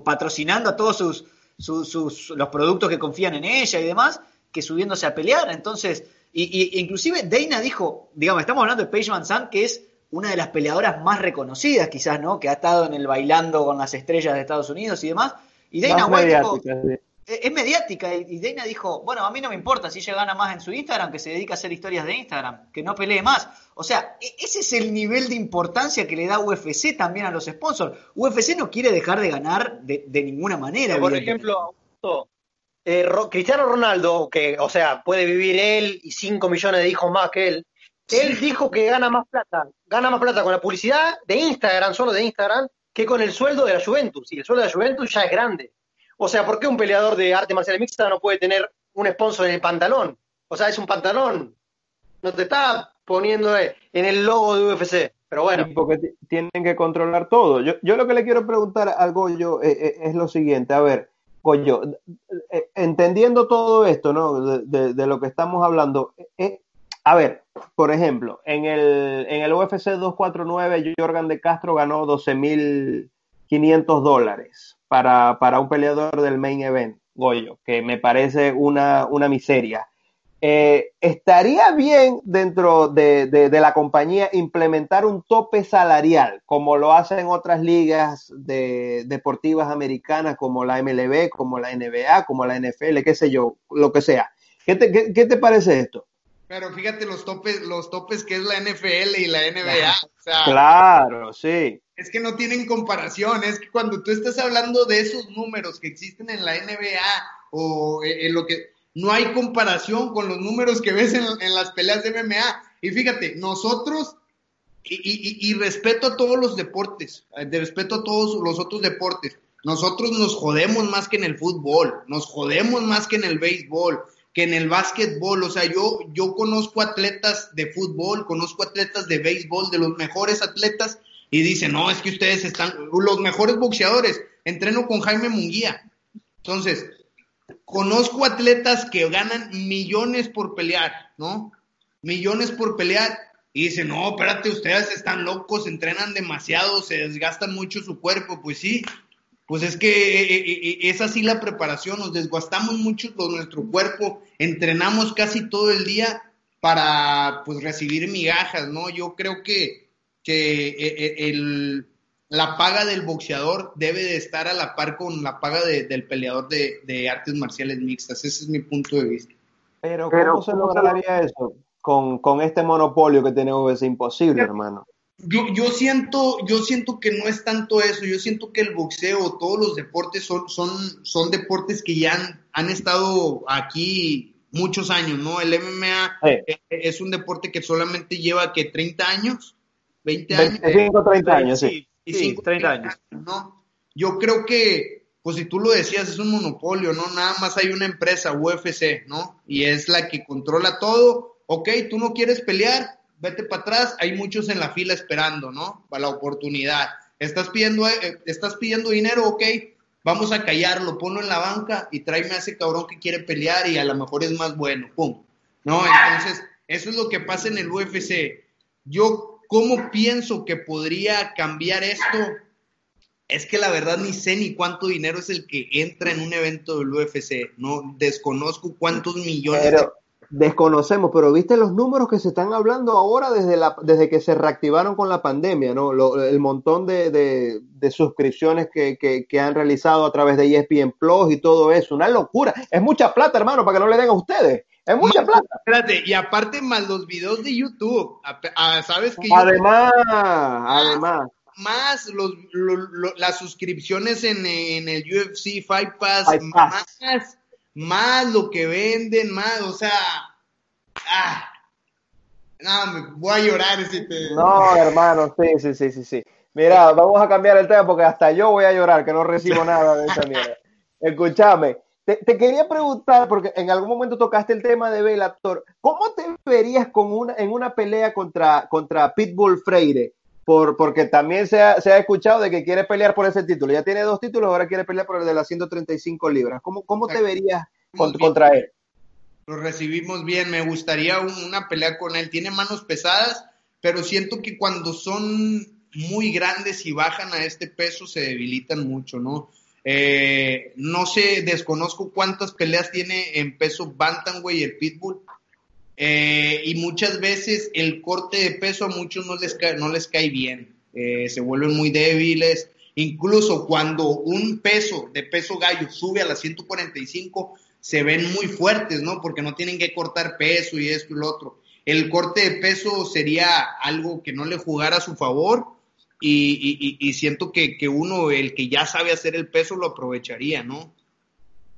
patrocinando a todos sus, sus, los productos que confían en ella y demás, que subiéndose a pelear. Entonces, y, inclusive Dana dijo, digamos, estamos hablando de Paige Van Sant, que es una de las peleadoras más reconocidas quizás, ¿no? Que ha estado en el bailando con las estrellas de Estados Unidos y demás. Y Dana White dijo, es mediática y Dana dijo, bueno, a mí no me importa si ella gana más en su Instagram, que se dedica a hacer historias de Instagram, que no pelee más. O sea, e-, ese es el nivel de importancia que le da UFC también a los sponsors. UFC no quiere dejar de ganar de, ninguna manera. Por ejemplo, eh, Cristiano Ronaldo, que, o sea, puede vivir él y 5 millones de hijos más que él, él dijo que gana más plata, gana más plata con la publicidad de Instagram, solo de Instagram, que con el sueldo de la Juventus. Y el sueldo de la Juventus ya es grande. O sea, ¿por qué un peleador de arte marcial mixta no puede tener un sponsor en el pantalón? O sea, es un pantalón. No te está poniendo en el logo de UFC. Pero bueno. Porque tienen que controlar todo. Yo, yo lo que le quiero preguntar al Goyo eh, eh, es lo siguiente. A ver, Goyo, eh, entendiendo todo esto, ¿no? De, lo que estamos hablando. a ver, por ejemplo, en el, en el UFC 249, Jorgan de Castro ganó 12.500 dólares para, para un peleador del main event, Goyo, que me parece una, una miseria. Eh, ¿Estaría bien dentro de, de, la compañía implementar un tope salarial, como lo hacen otras ligas de, deportivas americanas, como la MLB, como la NBA, como la NFL, qué sé yo, lo que sea? ¿Qué te, qué, te parece esto? Pero fíjate los topes, los topes que es la NFL y la NBA. claro, sí. Es que no tienen comparación. Es que cuando tú estás hablando de esos números que existen en la NBA o en lo que no hay comparación con los números que ves en, las peleas de MMA. Y fíjate, nosotros, y, respeto a todos los deportes, de respeto a todos los otros deportes, nosotros nos jodemos más que en el fútbol, nos jodemos más que en el béisbol, que en el básquetbol. O sea, yo, yo conozco atletas de fútbol, conozco atletas de béisbol, de los mejores atletas, y dicen, no, es que ustedes están, los mejores boxeadores, entreno con Jaime Munguía. Entonces, conozco atletas que ganan millones por pelear, ¿no? Millones por pelear. Y dicen, no, espérate, ustedes están locos, entrenan demasiado, se desgastan mucho su cuerpo. Pues sí, pues es que eh, eh, eh, es así la preparación, nos desgastamos mucho con nuestro cuerpo, entrenamos casi todo el día para pues recibir migajas, ¿no? Yo creo que, que el, la paga del boxeador debe de estar a la par con la paga del peleador de, artes marciales mixtas, ese es mi punto de vista. Pero ¿cómo se lograría eso? Con, con este monopolio que tenemos es imposible, hermano. Yo, yo, siento, yo siento que no es tanto eso, yo siento que el boxeo, todos los deportes son, son, son deportes que ya han, estado aquí muchos años, ¿no? El MMA e, es un deporte que solamente lleva que 30 años, 20 años. 25, 30 años, sí. sí, 30 años. ¿no? Yo creo que, pues si tú lo decías, es un monopolio, ¿no? Nada más hay una empresa, UFC, ¿no? Y es la que controla todo. Ok, tú no quieres pelear, vete para atrás, hay muchos en la fila esperando, ¿no? Para la oportunidad. Estás pidiendo, eh, estás pidiendo dinero, ok, vamos a callarlo, ponlo en la banca y tráeme a ese cabrón que quiere pelear y a lo mejor es más bueno, pum. No, entonces, eso es lo que pasa en el UFC. Yo, ¿cómo pienso que podría cambiar esto? Es que la verdad ni sé ni cuánto dinero es el que entra en un evento del UFC. No desconozco cuántos millones desconocemos, pero viste los números que se están hablando ahora desde, la, desde que se reactivaron con la pandemia, ¿no? el montón de, de, suscripciones que, que, han realizado a través de ESPN Plus y todo eso, una locura. Es mucha plata, hermano, para que no le den a ustedes. Es mucha plata. Espérate, y aparte más los videos de YouTube, ¿sabes que Además, además. Más los, las suscripciones en, en, el UFC Fight Pass, Fight Pass. más más lo que venden, más, o sea, ah, no, me voy a llorar si te... No, hermano, sí, sí, sí, sí, sí. Mira, vamos a cambiar el tema porque hasta yo voy a llorar, que no recibo [laughs] nada de esa mierda. Escúchame, te, quería preguntar, porque en algún momento tocaste el tema de Bellator, ¿cómo te verías con una, en una pelea contra, contra Pitbull Freire? Por, porque también se ha, se ha, escuchado de que quiere pelear por ese título. Ya tiene dos títulos, ahora quiere pelear por el de las 135 libras. ¿Cómo, cómo te verías contra, él? Lo recibimos bien, me gustaría una pelea con él. Tiene manos pesadas, pero siento que cuando son muy grandes y bajan a este peso se debilitan mucho, ¿no? Eh, no sé, desconozco cuántas peleas tiene en peso Bantamweight el Pitbull, eh, y muchas veces el corte de peso a muchos no les cae, no les cae bien, eh, se vuelven muy débiles. Incluso cuando un peso de peso gallo sube a las 145, se ven muy fuertes, ¿no? Porque no tienen que cortar peso y esto y lo otro. El corte de peso sería algo que no le jugara a su favor y, y siento que, que, uno, el que ya sabe hacer el peso, lo aprovecharía, ¿no?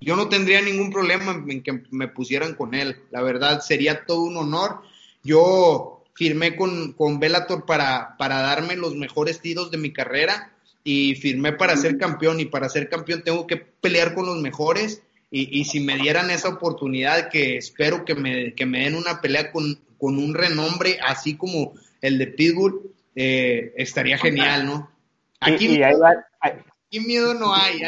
Yo no tendría ningún problema en que me pusieran con él. La verdad, sería todo un honor. Yo firmé con, con Bellator para, para darme los mejores tiros de mi carrera y firmé para ser campeón y para ser campeón tengo que pelear con los mejores y, y si me dieran esa oportunidad que espero que me, que me den una pelea con, con un renombre así como el de Pitbull, eh, estaría genial, ¿no? Aquí, Aquí miedo no hay.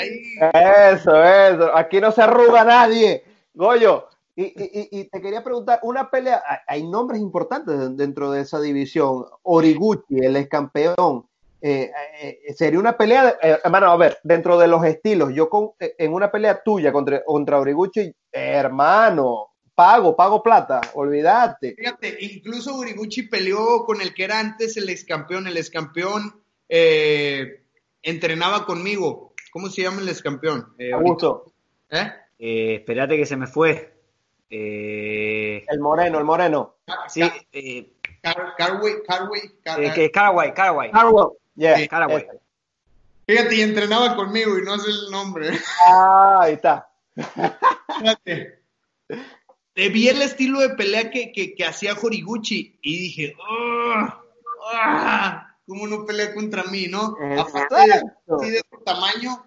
Eso, eso. Aquí no se arruga nadie. Goyo, y, te quería preguntar, una pelea, hay nombres importantes dentro de esa división. Origuchi, el ex campeón. Eh, eh, sería una pelea, eh, hermano, a ver, dentro de los estilos, yo con, en una pelea tuya contra, contra Origuchi, hermano, pago, pago plata, olvídate. Fíjate, incluso Origuchi peleó con el que era antes el ex campeón, el ex campeón eh, entrenaba conmigo. ¿Cómo se llama el ex campeón? Eh, ¿Eh? ¿Eh? espérate que se me fue. Eh, el moreno, el moreno. Sí, eh, Carway, Carway, eh, Carway, Carway. Carway, Fíjate, y entrenaba conmigo y no sé el nombre. Ah, ahí está. Fíjate. vi el estilo de pelea que, que, hacía Horiguchi y dije, oh, ¿cómo no pelea contra mí, no? Aparte de, de su tamaño,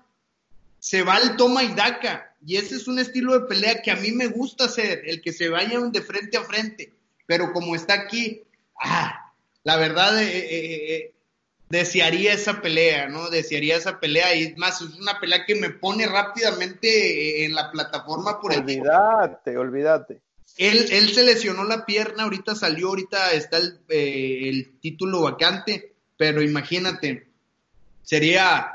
se va al toma y daca. Y ese es un estilo de pelea que a mí me gusta hacer, el que se vayan de frente a frente. Pero como está aquí, ah, la verdad, eh, eh, eh, desearía esa pelea, ¿no? Desearía esa pelea y más, es una pelea que me pone rápidamente en la plataforma por olvídate, el... Olvídate, Él, él se lesionó la pierna, ahorita salió, ahorita está el, eh, el título vacante, pero imagínate, sería,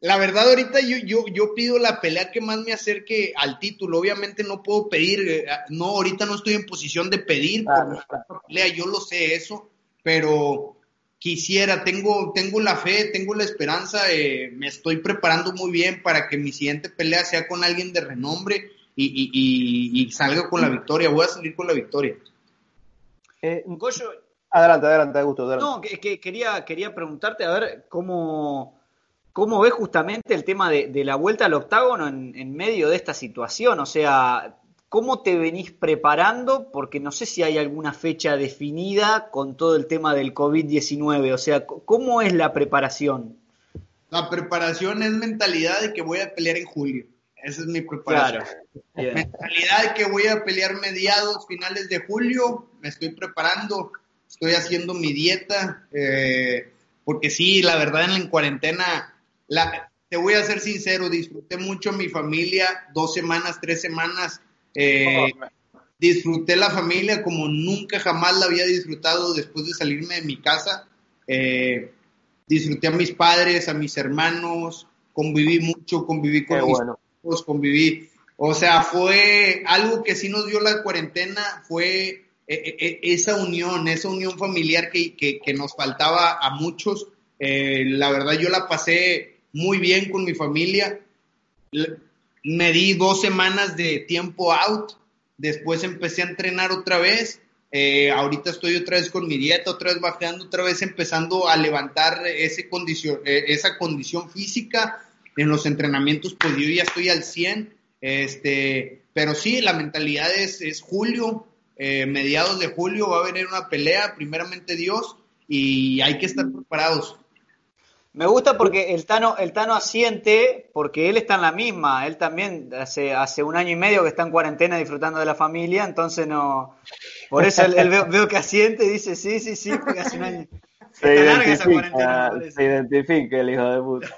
la verdad ahorita yo, yo, yo pido la pelea que más me acerque al título, obviamente no puedo pedir, eh, no, ahorita no estoy en posición de pedir por pelea, yo lo sé eso, pero quisiera, tengo, tengo la fe, tengo la esperanza, eh, me estoy preparando muy bien para que mi siguiente pelea sea con alguien de renombre y, salga con la victoria. Voy a salir con la victoria. Eh, adelante, adelante, Augusto. No, que, quería, quería preguntarte, a ver, cómo, cómo ves justamente el tema de, la vuelta al octágono en, en medio de esta situación. O sea, ¿Cómo te venís preparando? Porque no sé si hay alguna fecha definida con todo el tema del COVID-19. O sea, ¿cómo es la preparación? La preparación es mentalidad de que voy a pelear en julio. Esa es mi preparación. Mentalidad de que voy a pelear mediados, finales de julio. Me estoy preparando, estoy haciendo mi dieta. Eh, porque sí, la verdad en la cuarentena, la, te voy a ser sincero, disfruté mucho mi familia, dos semanas, tres semanas eh, disfruté la familia como nunca jamás la había disfrutado después de salirme de mi casa. Eh, disfruté a mis padres, a mis hermanos, conviví mucho, conviví con mis hijos, conviví. O sea, fue algo que sí nos dio la cuarentena, fue esa unión, esa unión familiar que, que, nos faltaba a muchos. la verdad, yo la pasé muy bien con mi familia me di dos semanas de tiempo out, después empecé a entrenar otra vez, eh, ahorita estoy otra vez con mi dieta, otra vez bajando, otra vez empezando a levantar ese condición, eh, esa condición física. En los entrenamientos, pues yo ya estoy al 100, este, pero sí, la mentalidad es, es julio, eh, mediados de julio va a venir una pelea, primeramente Dios, y hay que estar preparados. Me gusta porque el Tano, el Tano asiente, porque él está en la misma, él también hace, hace un año y medio que está en cuarentena disfrutando de la familia, entonces no, por eso él, veo, que asiente y dice, sí, sí, sí, porque hace un año. Se está larga esa cuarentena. Se identifica el hijo de puta.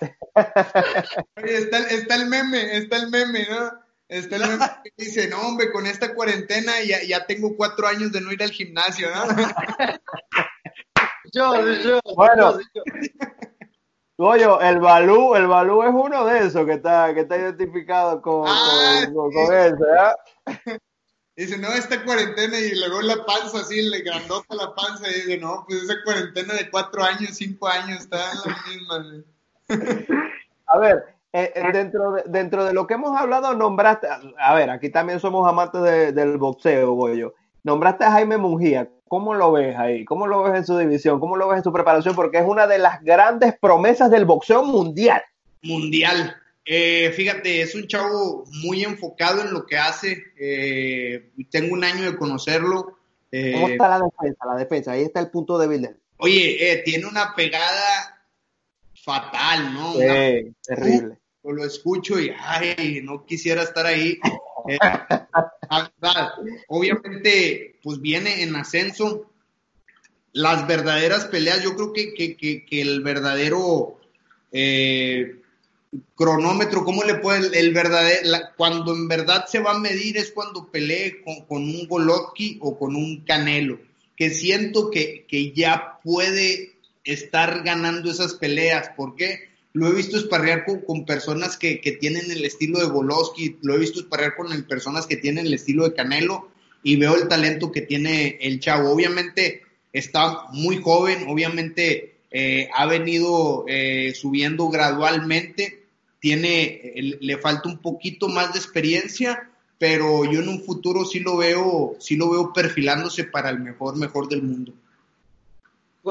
está, está el meme, está el meme, ¿no? Está el meme que dice, no, hombre, con esta cuarentena ya, ya tengo cuatro años de no ir al gimnasio, ¿no? yo, yo, bueno, yo. Oye, el Balú, el Balú es uno de esos que está, que está identificado con, ah, con, eso, ¿eh? Dice, no, esta cuarentena y luego la panza así, le grandota la panza y dice, no, pues esa cuarentena de cuatro años, cinco años, está en la misma. A ver, eh, eh, dentro, de, dentro de lo que hemos hablado, nombraste, a ver, aquí también somos amantes del boxeo, Goyo. Nombraste a Jaime Mungía. ¿Cómo lo ves ahí? ¿Cómo lo ves en su división? ¿Cómo lo ves en su preparación? Porque es una de las grandes promesas del boxeo mundial. Mundial. Eh, fíjate, es un chavo muy enfocado en lo que hace. Eh, tengo un año de conocerlo. Eh, ¿Cómo está la defensa? La defensa, ahí está el punto débil de él. Oye, tiene una pegada fatal, ¿no? Sí, terrible. Lo escucho y, ay, no quisiera estar ahí. Eh, [laughs] obviamente, pues viene en ascenso. Las verdaderas peleas, yo creo que, que, el verdadero eh, cronómetro, ¿cómo le puede el verdadero, cuando en verdad se va a medir es cuando pelee con, un Golovkin o con un Canelo, que siento que, que ya puede estar ganando esas peleas. ¿Por qué? Lo he visto esparrear con, personas que, tienen el estilo de Volosky, lo he visto esparrear con personas que tienen el estilo de Canelo y veo el talento que tiene el chavo. Obviamente está muy joven, obviamente eh, ha venido eh, subiendo gradualmente, tiene, le falta un poquito más de experiencia, pero yo en un futuro sí lo veo, sí lo veo perfilándose para el mejor, mejor del mundo.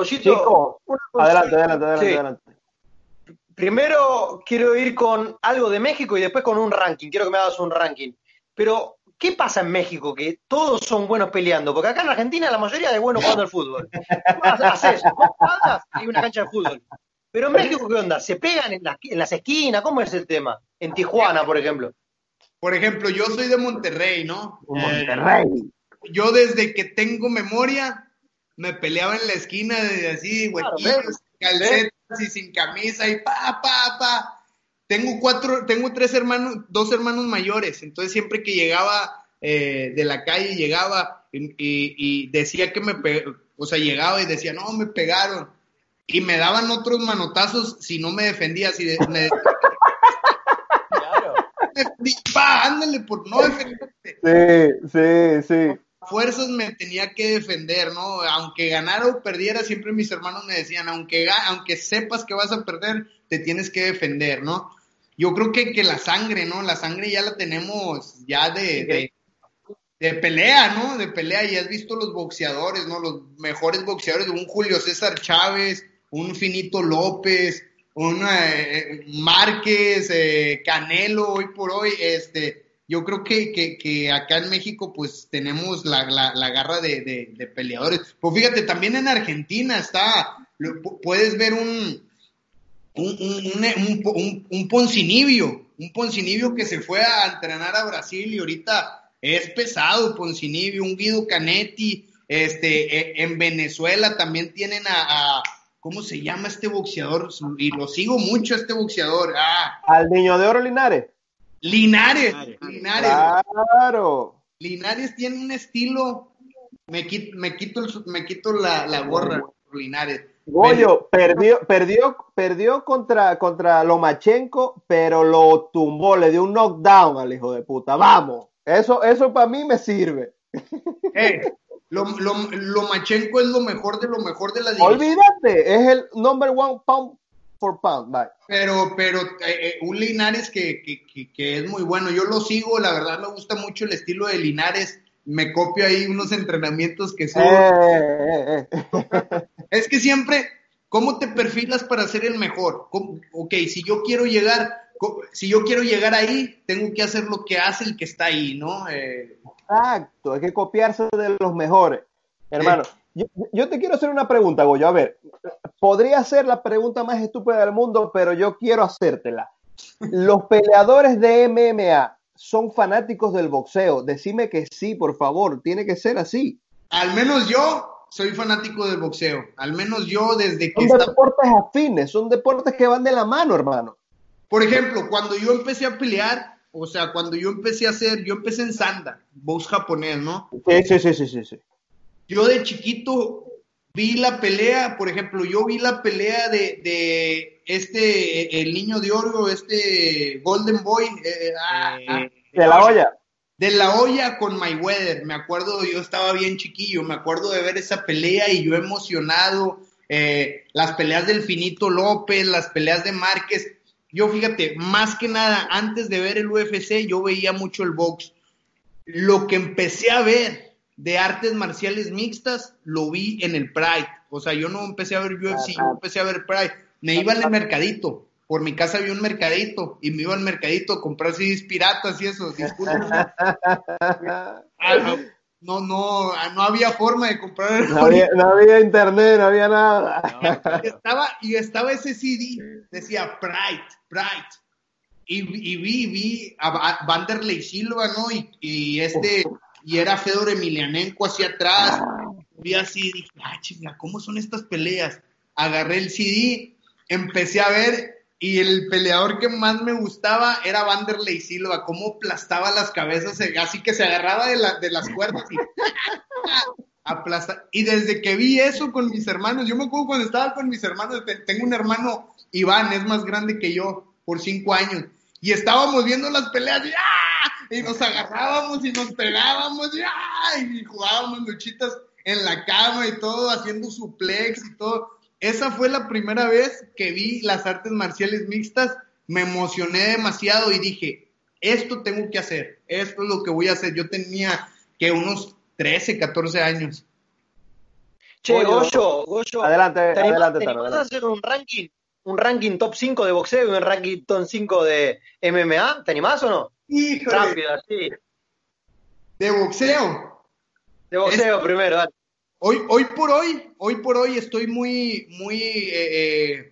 Chico, adelante, adelante, adelante, Primero quiero ir con algo de México y después con un ranking. Quiero que me hagas un ranking. Pero, ¿qué pasa en México? Que todos son buenos peleando. Porque acá en Argentina la mayoría de buenos jugando al fútbol. Haces dos y una cancha de fútbol. Pero en México, ¿qué onda? ¿Se pegan en, en las esquinas? ¿Cómo es el tema? En Tijuana, por ejemplo. Por ejemplo, yo soy de Monterrey, ¿no? Monterrey. yo desde que tengo memoria me peleaba en la esquina de así, huequitos, calcetas y sin camisa y pa, pa, pa. Tengo cuatro, tengo tres hermanos, dos hermanos mayores, entonces siempre que llegaba eh, de la calle, llegaba y, decía que me, o sea, llegaba y decía, no, me pegaron. Y me daban otros manotazos si no me defendía, si me, [laughs] pa, ándale por no defenderte. Sí, sí, sí. Fuerzas me tenía que defender, ¿no? Aunque ganara o perdiera, siempre mis hermanos me decían, aunque, aunque sepas que vas a perder, te tienes que defender, ¿no? Yo creo que, que la sangre, ¿no? La sangre ya la tenemos ya de, de, pelea, ¿no? De pelea. Y has visto los boxeadores, ¿no? Los mejores boxeadores, un Julio César Chávez, un Finito López, un eh, Márquez, eh, Canelo, hoy por hoy, este, yo creo que, que, acá en México pues tenemos la, la, garra de, de, peleadores. Pues fíjate, también en Argentina está, puedes ver un, un, un, un, un Poncinibio, un Poncinibio que se fue a entrenar a Brasil y ahorita es pesado Poncinibio, un Guido Canetti, este, e, en Venezuela también tienen a ¿Cómo se llama este boxeador? Y lo sigo mucho este boxeador. Ah. Al niño de oro Linares. Linares, Linares. Claro. Linares tiene un estilo. Me quito, me quito, me quito la, la gorra, Linares. Goyo, perdió, perdió, perdió contra, contra Lomachenko, pero lo tumbó, le dio un knockdown al hijo de puta. Vamos, eso, eso para mí me sirve. [laughs] Eh, lo, lo, Lomachenko es lo mejor de lo mejor de la división. Olvídate, es el number one pound pound. Pero, pero eh, eh, un Linares que, que, que, es muy bueno. Yo lo sigo, la verdad me gusta mucho el estilo de Linares. Me copio ahí unos entrenamientos que son. Eh, [laughs] es que siempre, ¿cómo te perfilas para ser el mejor? Ok, si yo quiero llegar, si yo quiero llegar ahí, tengo que hacer lo que hace el que está ahí, ¿no? Exacto, hay que copiarse de los mejores. Hermano, yo, te quiero hacer una pregunta, Goyo. A ver, podría ser la pregunta más estúpida del mundo, pero yo quiero hacértela. ¿Los peleadores de MMA son fanáticos del boxeo? Decime que sí, por favor, tiene que ser así. Al menos yo soy fanático del boxeo. Al menos yo desde que... Son deportes afines, son deportes que van de la mano, hermano. Por ejemplo, cuando yo empecé a pelear, o sea, cuando yo empecé a hacer, yo empecé en Sanda, box japonés, ¿no? Sí, sí, sí, sí, sí. Yo de chiquito vi la pelea, por ejemplo, yo vi la pelea de, de este, el niño de oro, este Golden Boy. Eh, ah, eh, ah, de la olla. De la olla con Mayweather. Me acuerdo, yo estaba bien chiquillo, me acuerdo de ver esa pelea y yo emocionado. Eh, las peleas del Finito López, las peleas de Márquez yo fíjate, más que nada, antes de ver el UFC, yo veía mucho el box. Lo que empecé a ver de artes marciales mixtas, lo vi en el Pride. O sea, yo no empecé a ver UFC, yo empecé a ver Pride. Me iba al mercadito. Por mi casa había un mercadito y me iba al mercadito a comprar CDs piratas y eso. [laughs] Ah, no, no, no había forma de comprar. No había, no había, internet, no había nada. y, estaba, y estaba ese CD, decía Pride, Pride. Y, vi, vi a Vanderlei Silva, ¿no? Y, este, y era Fedor Emelianenko hacia atrás. Vi así, dije, ah, chinga, ¿cómo son estas peleas? Agarré el CD, empecé a ver y el peleador que más me gustaba era Vanderlei Silva, cómo aplastaba las cabezas, así que se agarraba de, la, de las cuerdas y [laughs] aplasta. Y desde que vi eso con mis hermanos, yo me acuerdo cuando estaba con mis hermanos, tengo un hermano, Iván, es más grande que yo, por cinco años, y estábamos viendo las peleas y, ¡ah! y nos agarrábamos y nos pegábamos y, ¡ah! y jugábamos luchitas en la cama y todo, haciendo suplex y todo esa fue la primera vez que vi las artes marciales mixtas, me emocioné demasiado y dije, esto tengo que hacer, esto es lo que voy a hacer. Yo tenía que unos 13, 14 años. Che, Goyo, Goyo, adelante, ¿te adelante, ¿te animás a hacer un ranking, un ranking top 5 de boxeo y un ranking top 5 de MMA? ¿Te animás o no? Híjole, Rápido, así. de boxeo. De boxeo Es- primero, dale. Hoy, hoy por hoy, hoy por hoy estoy muy, muy, eh, eh,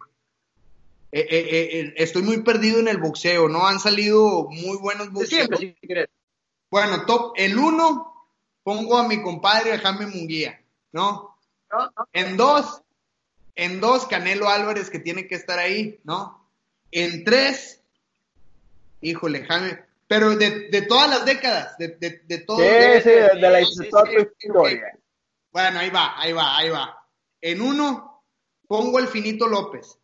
eh, eh, eh, estoy muy perdido en el boxeo, ¿no? Han salido muy buenos boxeos. siempre, si querés. Bueno, top, el uno, pongo a mi compadre Jaime Munguía, ¿no? ¿No? En dos, en dos, Canelo Álvarez que tiene que estar ahí, ¿no? En tres, híjole, Jaime, pero de, de todas las décadas, de, de, de todo. Sí, sí, de, la historia. Bueno, ahí va, ahí va, ahí va. En uno, pongo el Finito López.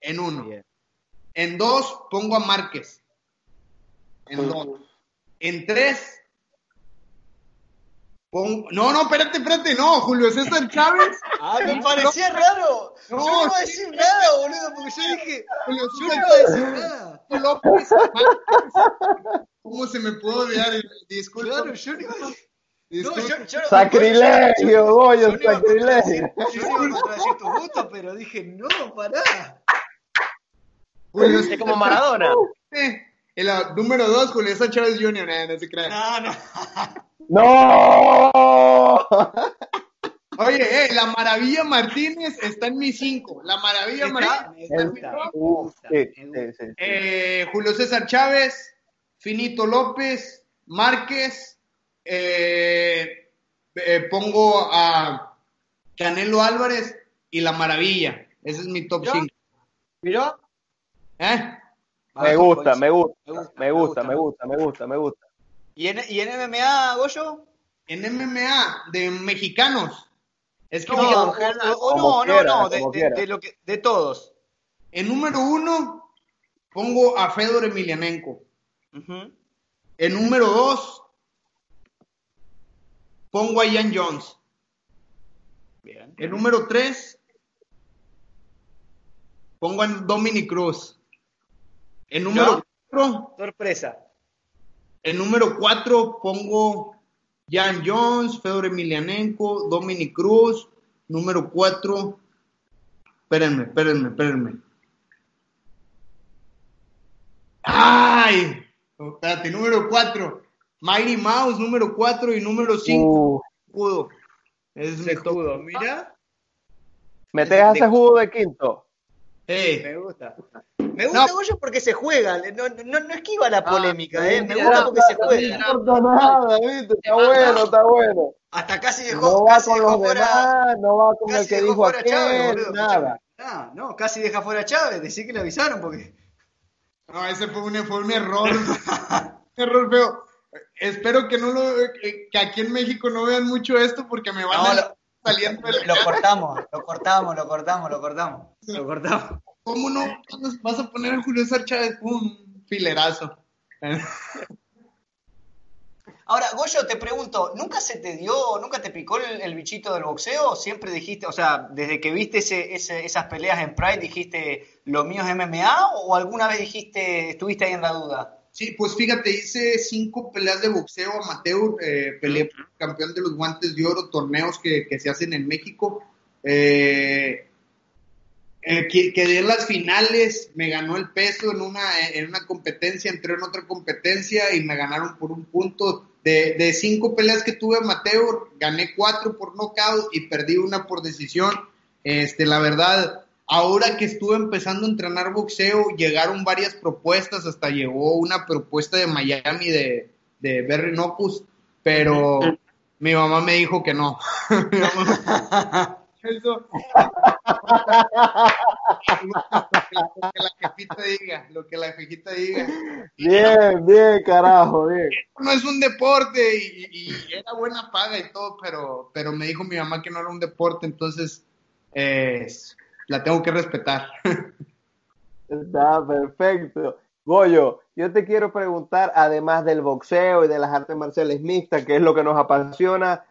En uno. En dos, pongo a Márquez. En dos. En tres, No, no, espérate, espérate, no, Julio César Chávez. [laughs] Ah, me parecía raro. No, yo no iba a decir sí, nada, boludo, porque yo dije, Julio yo no César iba a decir nada. López. ¿Cómo se me pudo olvidar? Disculpa. Claro, yo no iba a. No, yo, yo, Sacrilegio, yo Goyo, no sacrilegio. Yo no iba a contradecir tu gusto, pero dije, no, pará. Julio Es como Maradona. Eh, El ah, número dos, Julio César Chávez Jr., eh, no se crean. No, no. [laughs] ¡No! Oye, eh, la Maravilla Martínez está en mi cinco. La Maravilla Martínez. Sí, me sí, gusta. sí. Eh, Julio César Chávez, Finito López, Márquez, eh, eh, pongo a Canelo Álvarez y La Maravilla. Ese es mi top ¿Ya? 5. Mirá, ¿Eh? Me gusta, me gusta, Me gusta, me gusta, me gusta, me gusta. ¿Y en, ¿Y en MMA, Goyo? En MMA de mexicanos. Es que No, mira, o, o- o Como no, quiera, no, no, de, lo que, de todos. en número uno pongo a Fedor Emelianenko. En número dos pongo a Ian Jones. Bien. En número 3, pongo a Dominic Cruz. En número 4, Sorpresa. en número 4 pongo Jan Jones, Fedor Emelianenko, Dominic Cruz. Número 4, espérenme, espérenme, espérenme. ¡Ay! Espérate, número 4, Mighty Mouse, número 4 y número 5, Uh, Escudo. Es mi escudo, mira. ¿Metes a ese jugo de quinto? Eh, Me gusta. Me gusta Goyo porque se juega. No, no, no esquiva la polémica, ¿eh? Me gusta porque se No juega. importa nada, ¿viste? Está bueno, está bueno. Hasta casi dejó, No va casi con dejó los fuera. demás, no va con el Casi que dijo fuera a Chávez, aquel, boludo. nada. Ah, no, casi deja fuera a Chávez. Decí que le avisaron porque. No, ese fue un, fue un error. [laughs] un error feo. Espero que no lo, que, que aquí en México no vean mucho esto porque me van No, a lo- saliendo de la Lo cortamos, lo cortamos, lo cortamos, lo cortamos. Lo cortamos. ¿Cómo no vas a poner a Julio César Chávez? Un filerazo. Ahora, Goyo, te pregunto, ¿nunca se te dio, nunca te picó el, el bichito del boxeo? ¿Siempre dijiste, o sea, desde que viste ese, ese- esas peleas en Pride, dijiste, lo mío es MMA? ¿O alguna vez dijiste, estuviste ahí en la duda? Sí, pues fíjate, hice cinco peleas de boxeo amateur, eh, peleé campeón de los guantes de oro, torneos que, que se hacen en México. Eh, eh, que- quedé en las finales, me ganó el peso en una, en una competencia, entré en otra competencia y me ganaron por un punto. De, de cinco peleas que tuve amateur, gané cuatro por nocaut y perdí una por decisión. Este, la verdad, ahora que estuve empezando a entrenar boxeo, llegaron varias propuestas, hasta llegó una propuesta de Miami de, de Berry Nocus, pero mi mamá me dijo que no. [laughs] Eso. [laughs] lo que la jefita diga, lo que la jefita diga. Bien, bien, carajo, bien. No es un deporte y, y era buena paga y todo, pero, pero me dijo mi mamá que no era un deporte, entonces eh, la tengo que respetar. Está perfecto. Goyo, yo te quiero preguntar, además del boxeo y de las artes marciales mixtas, que es lo que nos apasiona,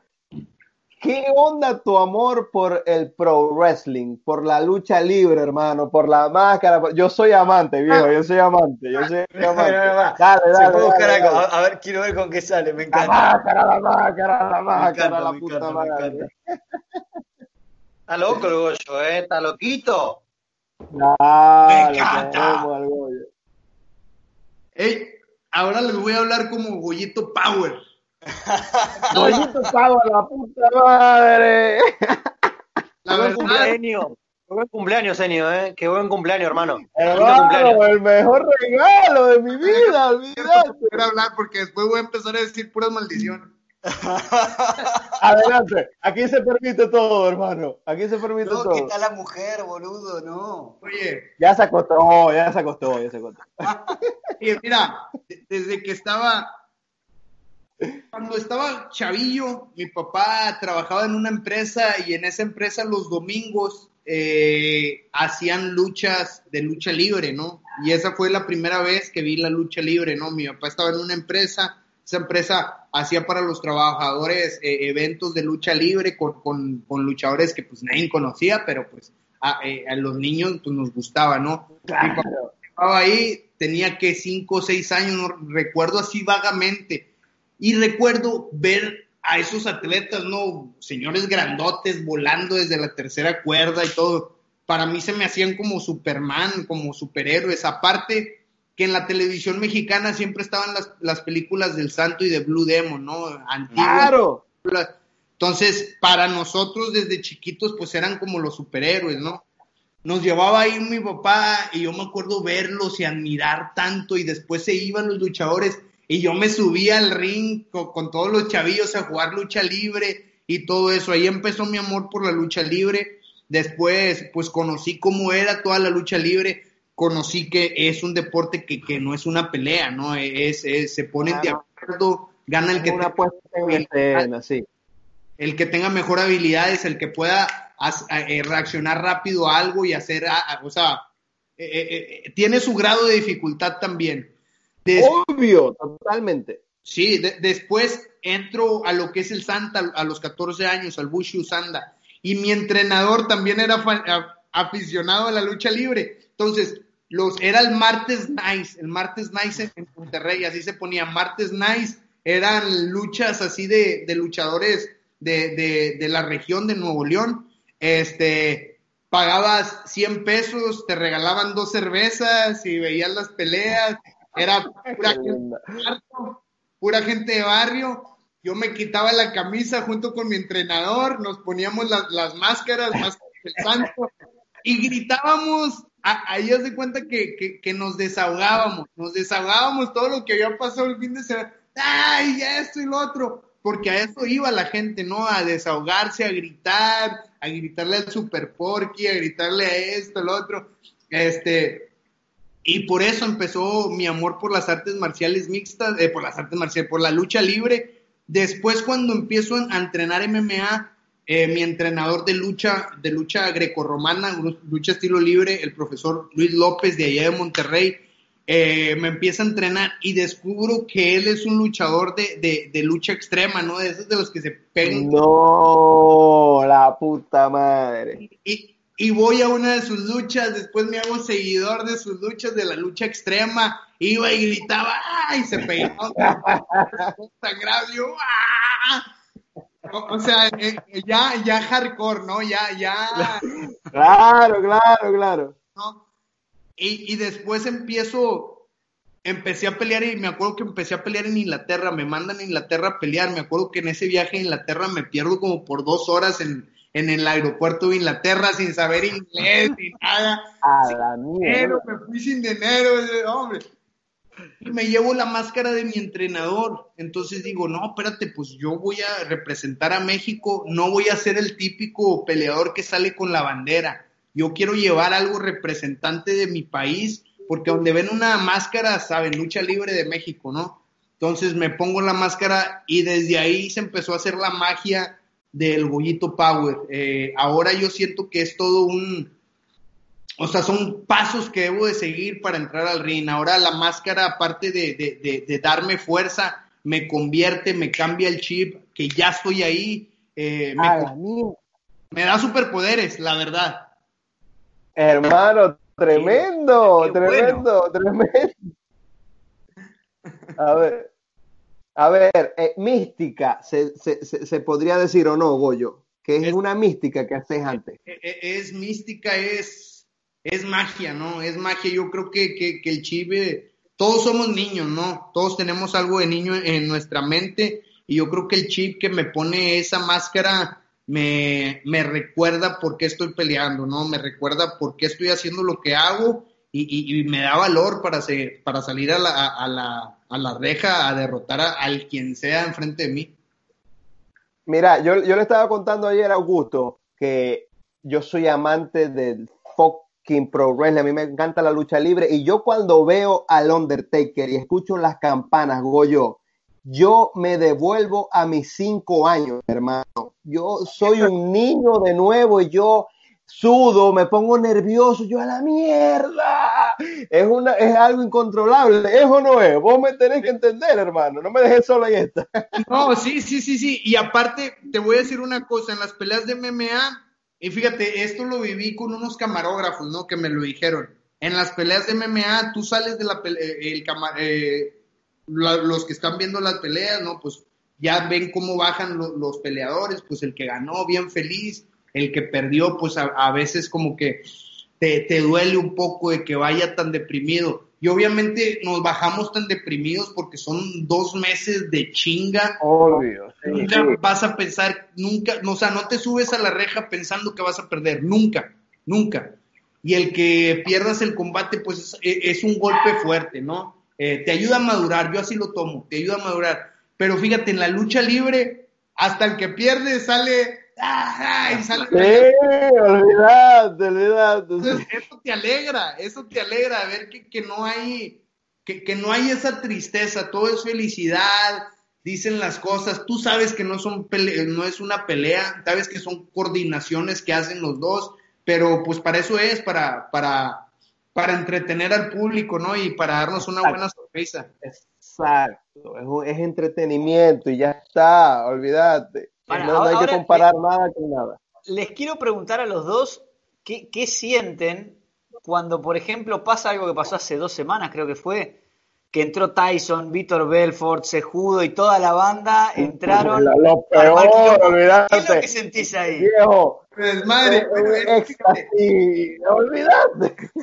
¿qué onda tu amor por el pro wrestling, por la lucha libre, hermano, por la máscara? Yo soy amante, viejo, yo soy amante, yo soy [laughs] amante. dale, dale, Se buscar algo. A, ver, quiero ver con qué sale, me encanta. La máscara, la máscara, la máscara, la puta madre. [laughs] Está loco el Goyo, ¿eh? Está loquito. me encanta. Ey, ahora les voy a hablar como Goyito Power. Goyito Power, la puta madre. La buen cumpleaños. Qué buen cumpleaños, Enio, ¿eh? Qué buen cumpleaños, hermano. Hermano, el mejor regalo de mi vida, [laughs] olvídate. No quiero hablar porque después voy a empezar a decir puras maldiciones. [laughs] Adelante, aquí se permite todo, hermano. Aquí se permite todo. ¿Qué tal la mujer, boludo? No. Oye. Ya se acostó, ya se acostó, ya se acostó. [laughs] mira, desde que estaba. Cuando estaba chavillo, mi papá trabajaba en una empresa y en esa empresa los domingos eh, hacían luchas de lucha libre, ¿no? Y esa fue la primera vez que vi la lucha libre, ¿no? Mi papá estaba en una empresa esa empresa hacía para los trabajadores eh, eventos de lucha libre con, con, luchadores que pues nadie conocía, pero pues a, eh, los niños pues nos gustaba, ¿no? Claro. Estaba ahí, tenía que cinco o seis años, recuerdo así vagamente, y recuerdo ver a esos atletas, ¿no? Señores grandotes volando desde la tercera cuerda y todo. Para mí se me hacían como Superman, como superhéroes. Aparte, que en la televisión mexicana siempre estaban las, las películas del Santo y de Blue Demon, ¿no? Antiguas. Claro. Entonces, para nosotros desde chiquitos, pues eran como los superhéroes, ¿no? Nos llevaba ahí mi papá y yo me acuerdo verlos y admirar tanto y después se iban los luchadores y yo me subía al ring con, con todos los chavillos a jugar lucha libre y todo eso. Ahí empezó mi amor por la lucha libre. Después, pues conocí cómo era toda la lucha libre conocí que es un deporte que, que no es una pelea, ¿no? Es, se ponen de acuerdo, gana el que, tenga el que tenga mejor habilidades, el que pueda eh, reaccionar rápido a algo y hacer, o sea, eh, eh, tiene su grado de dificultad también. Obvio, totalmente. Sí, después entro a lo que es el Santa a los 14 años, al Bushi Usanda, y mi entrenador también era aficionado a la lucha libre. Entonces, los, era el martes nice, el martes nice en, Monterrey, así se ponía, martes nice, eran luchas así de, luchadores de, de, la región de Nuevo León, este, pagabas 100 pesos, te regalaban dos cervezas y veías las peleas, era [laughs] pura gente, pura gente de barrio, yo me quitaba la camisa junto con mi entrenador, nos poníamos las, las máscaras, más el santo, y gritábamos. Ahí de cuenta que, que, nos desahogábamos, nos desahogábamos todo lo que había pasado el fin de semana, ay, esto y lo otro, porque a eso iba la gente, ¿no? A desahogarse, a gritar, a gritarle al Super Porky, a gritarle a esto, lo otro, este, y por eso empezó mi amor por las artes marciales mixtas, eh, por las artes marciales, por la lucha libre. Después cuando empiezo a entrenar MMA, eh, mi entrenador de lucha, de lucha grecorromana, lucha estilo libre, el profesor Luis López de allá de Monterrey, eh, me empieza a entrenar y descubro que él es un luchador de, de, lucha extrema, ¿no? De esos de los que se pegan. No, la puta madre. Y, y voy a una de sus luchas, después me hago seguidor de sus luchas de la lucha extrema, iba y gritaba, ¡ay! Se yo, ¡ah! O, sea, eh, eh, ya, ya hardcore, ¿no? Ya, ya. Claro, claro, claro. Y, y después empiezo, empecé a pelear y me acuerdo que empecé a pelear en Inglaterra, me mandan a Inglaterra a pelear, me acuerdo que en ese viaje a Inglaterra me pierdo como por dos horas en, en el aeropuerto de Inglaterra sin saber inglés ni nada. A la mierda. me fui sin dinero, hombre y me llevo la máscara de mi entrenador. Entonces digo, no, espérate, pues yo voy a representar a México, no voy a ser el típico peleador que sale con la bandera. Yo quiero llevar algo representante de mi país, porque donde ven una máscara, saben, lucha libre de México, ¿no? Entonces me pongo la máscara y desde ahí se empezó a hacer la magia del Goyito Power. Eh, ahora yo siento que es todo un, o sea, son pasos que debo de seguir para entrar al ring. Ahora la máscara, aparte de, darme fuerza, me convierte, me cambia el chip, que ya estoy ahí. eh, me, da superpoderes, la verdad. Hermano, tremendo, tremendo, tremendo. A ver, a ver, eh, mística, se, se, se, podría decir o no, Goyo, que es, una mística que haces antes. Es, es, mística, es, es magia, ¿no? Es magia. Yo creo que, que, que el chive, todos somos niños, ¿no? Todos tenemos algo de niño en nuestra mente y yo creo que el chip que me pone esa máscara me, me recuerda por qué estoy peleando, ¿no? Me recuerda por qué estoy haciendo lo que hago y, y, me da valor para, para salir a la, a, la, a la reja a derrotar a, al quien sea enfrente de mí. Mira, yo, yo le estaba contando ayer a Augusto que yo soy amante del fucking pro wrestling, a mí me encanta la lucha libre y yo cuando veo al Undertaker y escucho las campanas, Goyo, yo me devuelvo a mis cinco años, hermano. Yo soy un niño de nuevo y yo sudo, me pongo nervioso, yo a la mierda. Es, una, es algo incontrolable, ¿es o no es? Vos me tenés que entender, hermano, no me dejes solo en esta. [laughs] No, sí, sí, sí, sí. Y aparte, te voy a decir una cosa, en las peleas de MMA, y fíjate, esto lo viví con unos camarógrafos, ¿no? Que me lo dijeron. En las peleas de MMA, tú sales de la pelea, eh, el eh, los que están viendo las peleas, ¿no? Pues ya ven cómo bajan los peleadores, pues el que ganó, bien feliz, el que perdió, pues a, veces como que te, te, duele un poco de que vaya tan deprimido. Y obviamente nos bajamos tan deprimidos porque son dos meses de chinga. Obvio. nunca vas a pensar, nunca, o sea, no te subes a la reja pensando que vas a perder, nunca, nunca. Y el que pierdas el combate, pues es un golpe fuerte, ¿no? Eh, te ayuda a madurar, yo así lo tomo, te ayuda a madurar. Pero fíjate, en la lucha libre, hasta el que pierde sale, ¡ah! y sale. Sí, olvidate, olvidate. eso te alegra, eso te alegra, ver que, que no hay, que, que, no hay esa tristeza, todo es felicidad, dicen las cosas, tú sabes que no, son no es una pelea, sabes que son coordinaciones que hacen los dos, pero pues para eso es, para, para, para entretener al público, ¿no? Y para darnos una buena sorpresa. Exacto, es, entretenimiento y ya está, olvídate. No, hay que comparar nada con nada. Les quiero preguntar a los dos qué, qué sienten cuando, por ejemplo, pasa algo que pasó hace dos semanas, creo que fue, que entró Tyson, Víctor Belfort, Sejudo y toda la banda entraron. Lo peor, olvidate. ¿Qué es lo que sentís ahí? Viejo. Pues madre, olvidate.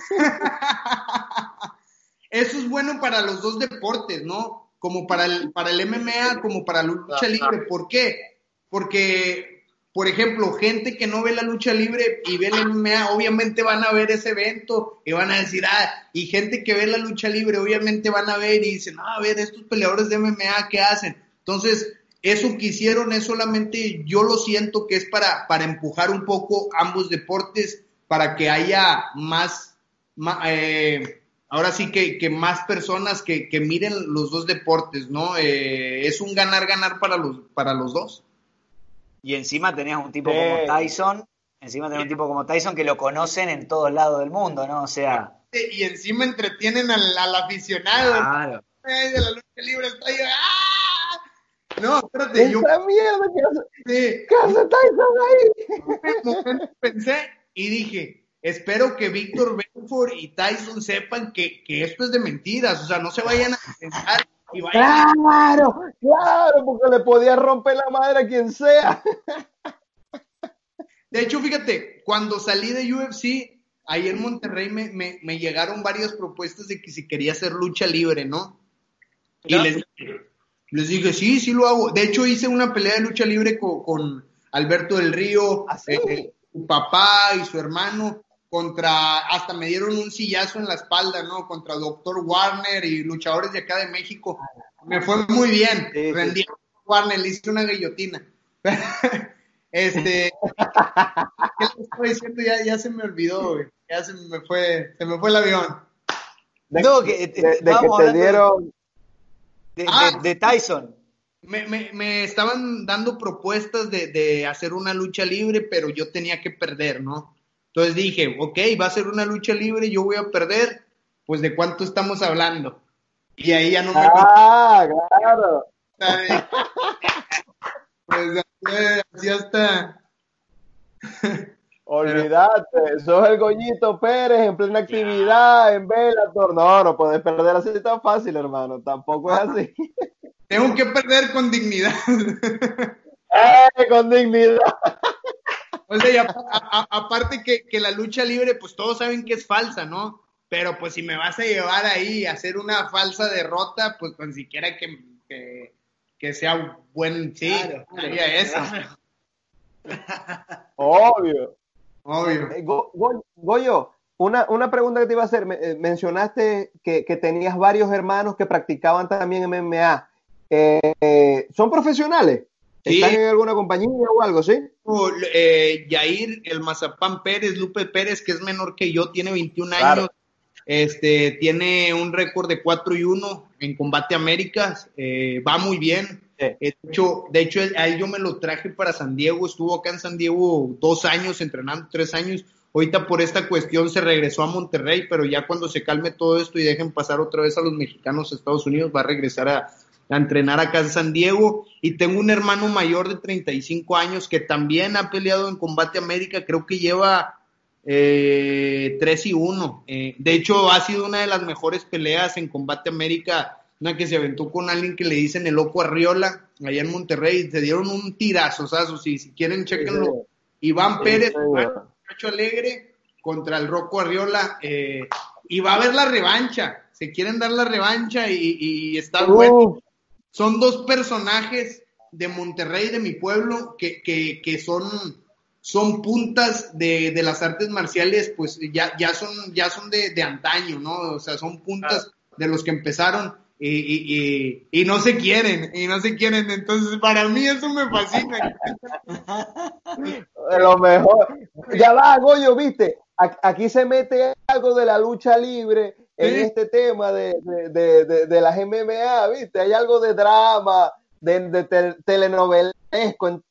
[laughs] Eso es bueno para los dos deportes, ¿no? Como para el, para el MMA, como para la lucha libre. ¿Por qué? Porque por ejemplo, gente que no ve la lucha libre y ve el MMA, obviamente van a ver ese evento y van a decir, ah, y gente que ve la lucha libre, obviamente van a ver y dicen, ah, a ver, estos peleadores de MMA, ¿qué hacen? Entonces, eso que hicieron es solamente, yo lo siento que es para, para empujar un poco ambos deportes, para que haya más, eh, ahora sí que, que más personas que, que, miren los dos deportes, ¿no? Eh, es un ganar-ganar para los, para los dos. Y encima tenías un tipo como Tyson, encima tenías un tipo como Tyson que lo conocen en todos lados del mundo, ¿no? O sea. Y encima entretienen al, aficionado. Claro. De la lucha libre está ahí. ¡ah! No, espérate, yo. mierda ¿qué hace, Tyson ahí? Pensé y dije, espero que Víctor Belfort y Tyson sepan que, que esto es de mentiras, o sea, no se vayan a pensar Claro, claro, porque le podía romper la madre a quien sea. De hecho, fíjate, cuando salí de UFC, ahí en Monterrey me, me, llegaron varias propuestas de que si quería hacer lucha libre, ¿no? Y les, les, dije, sí, sí lo hago. De hecho, hice una pelea de lucha libre con, Alberto del Río, ¿Ah, eh, su papá y su hermano contra, hasta me dieron un sillazo en la espalda, ¿no? Contra Doctor Warner y luchadores de acá de México. Me fue muy bien. Rendí a Warner, le hice una guillotina. [laughs] este, [laughs] ¿qué le estoy diciendo? Ya, ya se me olvidó, güey. Ya se me fue, se me fue el avión. no, que, de, que te dieron... Ah. De, Tyson. Me, me, me, estaban dando propuestas de, de hacer una lucha libre, pero yo tenía que perder, ¿no? Entonces dije, ok, va a ser una lucha libre, yo voy a perder, pues de cuánto estamos hablando. Y ahí ya no me... Ah, claro. [laughs] Pues así hasta... [laughs] Olvídate, sos el Goñito Pérez en plena actividad, en Velator. No, no puedes perder así tan fácil, hermano. Tampoco es así. [laughs] Tengo que perder con dignidad. ¡Eh, con dignidad! O sea, aparte que, que, la lucha libre, pues todos saben que es falsa, ¿no? Pero pues si me vas a llevar ahí a hacer una falsa derrota, pues ni siquiera que, que, que sea un buen... Sí, claro, eso. [laughs] Obvio. Obvio. Eh, Goyo, una, una, pregunta que te iba a hacer. Eh, mencionaste que, que, tenías varios hermanos que practicaban también MMA. Eh, ¿Son profesionales? ¿Están en alguna compañía o algo, sí? Eh, Yair, el Mazapán Pérez, Lupe Pérez, que es menor que yo, tiene 21 años. Este, tiene un récord de 4 y 1 en Combate Américas. va muy bien. De hecho, de hecho, ahí yo me lo traje para San Diego, estuvo acá en San Diego dos años, entrenando tres años. Ahorita por esta cuestión se regresó a Monterrey, pero ya cuando se calme todo esto y dejen pasar otra vez a los mexicanos a Estados Unidos, va a regresar a, entrenar acá en San Diego. Y tengo un hermano mayor de 35 años que también ha peleado en Combate América, creo que lleva eh, 3 y 1. Eh, de hecho, ha sido una de las mejores peleas en Combate América una que se aventó con alguien que le dicen el loco Arriola, allá en Monterrey, se dieron un tirazo, sea, si, si quieren, chequenlo. Iván Pérez, Cacho Alegre contra el Rocco Arriola, eh, y va a haber la revancha, se quieren dar la revancha y, está bueno. Son dos personajes de Monterrey, de mi pueblo, que, que, que son, son puntas de, de, las artes marciales, pues ya, ya son, ya son de, de antaño, ¿no? O sea, son puntas de los que empezaron y, y, y, no se quieren, y no se quieren. Entonces, para mí eso me fascina. [laughs] Lo mejor. Ya va, Goyo, viste. Aquí se mete algo de la lucha libre en este tema de, de, de, de, las MMA, viste. Hay algo de drama, de, de telenovelesco.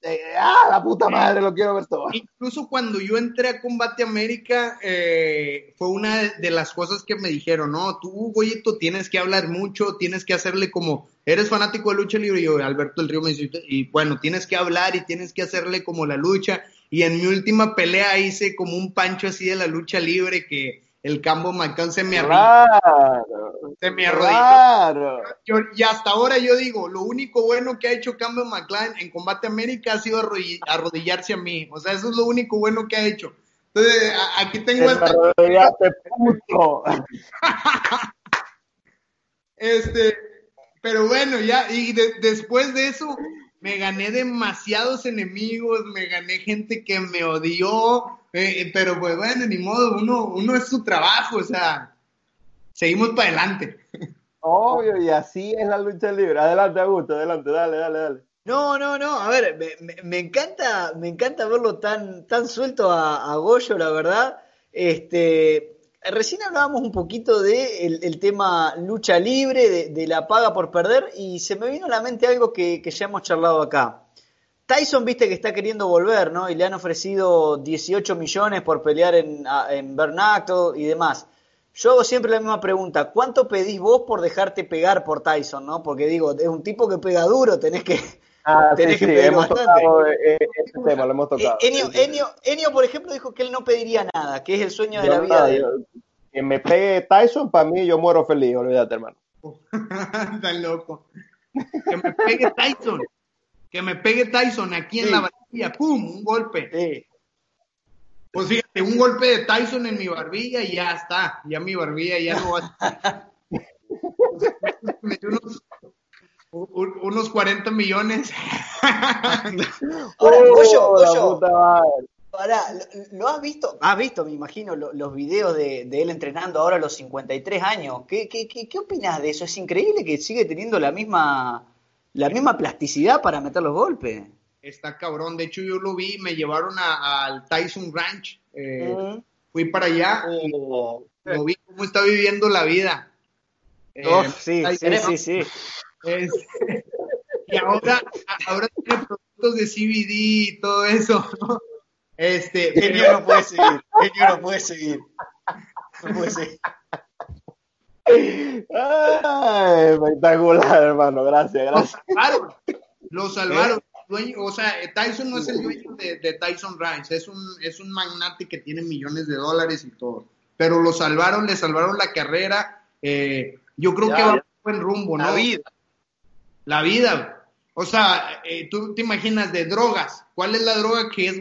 Eh, ¡Ah, la puta madre! Lo quiero ver todo. Incluso cuando yo entré a Combate América, eh, fue una de las cosas que me dijeron, no, tú, Goyito, tienes que hablar mucho, tienes que hacerle como, eres fanático de lucha libre, y yo, Alberto del Río me dice, y bueno, tienes que hablar y tienes que hacerle como la lucha. Y en mi última pelea hice como un pancho así de la lucha libre que el Cambo McCann se me arrodilló. se me arrodilló. y hasta ahora yo digo, lo único bueno que ha hecho Cambo McCann en Combate América ha sido arrodillarse a mí. O sea, eso es lo único bueno que ha hecho. Entonces, aquí tengo esta... [laughs] este, pero bueno, ya, y después de eso, me gané demasiados enemigos, me gané gente que me odió, eh, pero pues bueno, ni modo, uno, uno es su trabajo, o sea, seguimos para adelante. Obvio, y así es la lucha libre. Adelante, Augusto, adelante, dale, dale, dale. No, no, no, a ver, me, me, encanta, me encanta verlo tan, tan suelto a, a, Goyo, la verdad. Este, recién hablábamos un poquito de el, tema lucha libre, de, la paga por perder, y se me vino a la mente algo que, ya hemos charlado acá. Tyson, viste que está queriendo volver, ¿no? Y le han ofrecido 18 millones por pelear en, en y demás. Yo hago siempre la misma pregunta, ¿cuánto pedís vos por dejarte pegar por Tyson, no? Porque digo, es un tipo que pega duro, tenés que, ah, tenés que pegar bastante. Eh, ese tema, lo hemos eh, tocado. Enio, por ejemplo, dijo que él no pediría nada, que es el sueño de la vida de él. Que me pegue Tyson, para mí yo muero feliz, olvídate, hermano. [laughs] Tan loco. Que me pegue Tyson que me pegue Tyson aquí en la barbilla, ¡pum! Un golpe. Pues fíjate, un golpe de Tyson en mi barbilla y ya está. Ya mi barbilla ya no va a... [laughs] unos, unos 40 millones. [laughs] Ahora, ¿lo, has visto? Has visto, me imagino, los videos de, él entrenando ahora a los 53 años. ¿Qué, qué, qué, qué opinas de eso? Es increíble que sigue teniendo la misma la misma plasticidad para meter los golpes. Está cabrón. De hecho, yo lo vi, me llevaron al Tyson Ranch. Eh, fui para allá y oh. lo vi cómo está viviendo la vida. Oh, eh, sí, sí, sí, y ahora, ahora tiene productos de CBD y todo eso. Este, Genio no puede seguir. Genio no puede seguir. No puede seguir espectacular, hermano. Gracias, gracias. Lo salvaron. dueño, o sea, Tyson no es el dueño de, Tyson Rice, es un, es un magnate que tiene millones de dólares y todo. Pero lo salvaron, le salvaron la carrera. Eh, yo creo que va a buen rumbo, ¿no? La vida. La vida. O sea, eh, tú te imaginas de drogas. ¿Cuál es la droga que es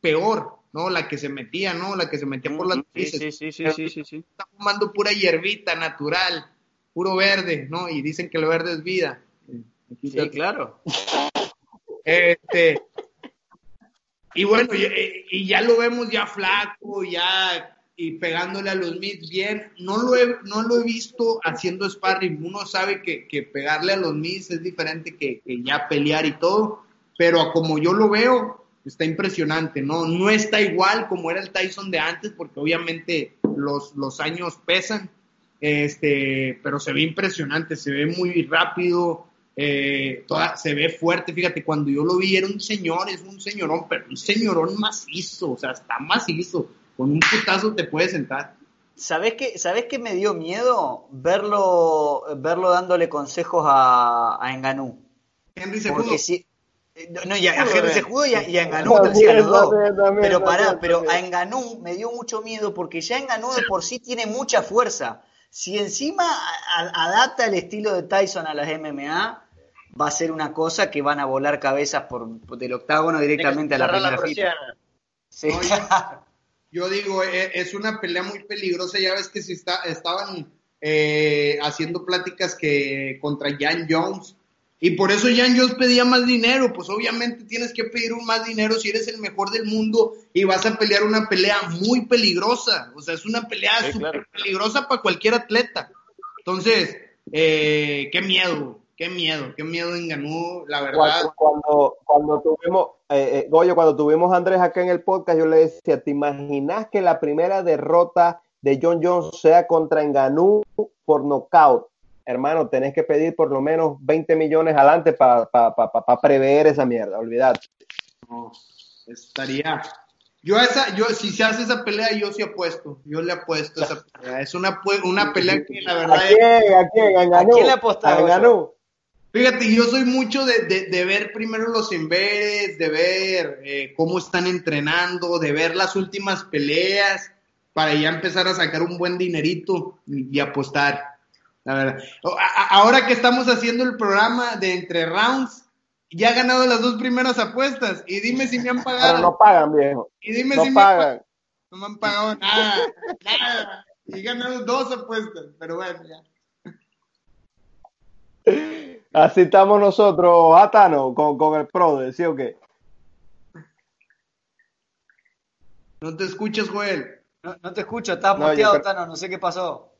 peor? ¿no? La que se metía, ¿no? La que se metía por las sí, sí, sí, sí, sí, sí, Está fumando pura hierbita natural, puro verde, ¿no? Y dicen que lo verde es vida. sí, claro. Este, y bueno, y, ya lo vemos ya flaco, ya y pegándole a los mids bien. No lo he, no lo he visto haciendo sparring. Uno sabe que, que pegarle a los mids es diferente que, que, ya pelear y todo, pero como yo lo veo, está impresionante, ¿no? No está igual como era el Tyson de antes, porque obviamente los, los años pesan, este, pero se ve impresionante, se ve muy rápido, eh, toda, se ve fuerte, fíjate, cuando yo lo vi era un señor, es un señorón, pero un señorón macizo, o sea, está macizo, con un putazo te puedes sentar. ¿Sabes qué, ¿Sabes qué me dio miedo? Verlo, verlo dándole consejos a, a Enganú. Henry Porque si, no, ya, a Henry Sejudo y a, y a Enganú los dos. pero pará, pero a Enganú me dio mucho miedo porque ya Enganú de por sí tiene mucha fuerza. Si encima adapta el estilo de Tyson a las MMA, va a ser una cosa que van a volar cabezas por, del octágono directamente a la primera fila. Sí. Yo digo, e, es una pelea muy peligrosa. Ya ves que si está, estaban eh, haciendo pláticas que contra Jan Jones. Y por eso Jan Jones pedía más dinero. Pues obviamente tienes que pedir un más dinero si eres el mejor del mundo y vas a pelear una pelea muy peligrosa. O sea, es una pelea súper peligrosa para cualquier atleta. Entonces, eh, qué miedo, qué miedo, qué miedo enganó, la verdad. Cuando, cuando tuvimos, eh, eh, Goyo, cuando tuvimos a Andrés acá en el podcast, yo le decía, ¿te imaginas que la primera derrota de John Jones sea contra Enganú por nocaut? Hermano, tenés que pedir por lo menos 20 millones adelante para prever esa mierda, olvidate. No, estaría. Yo esa, yo, si se hace esa pelea, yo sí apuesto. Yo le apuesto a esa pelea. Es una, una pelea que la verdad. ¿A quién? ¿A quién? ¿A, quién le apostaron? Fíjate, yo soy mucho de, ver primero los enveres, de ver eh, cómo están entrenando, de ver las últimas peleas, para ya empezar a sacar un buen dinerito y, apostar. La verdad. ahora que estamos haciendo el programa de entre rounds, ya he ganado las dos primeras apuestas. Y dime si me han pagado. Pero no pagan, viejo. Y dime no si pagan. Me no me han pagado nada, nada. Y he ganado dos apuestas, pero bueno, ya. Así estamos nosotros, Atano, con, con el PRODE, ¿sí o qué? No te escuchas, Joel. No, te escucho, estás no, muteado, Tano, no sé qué pasó.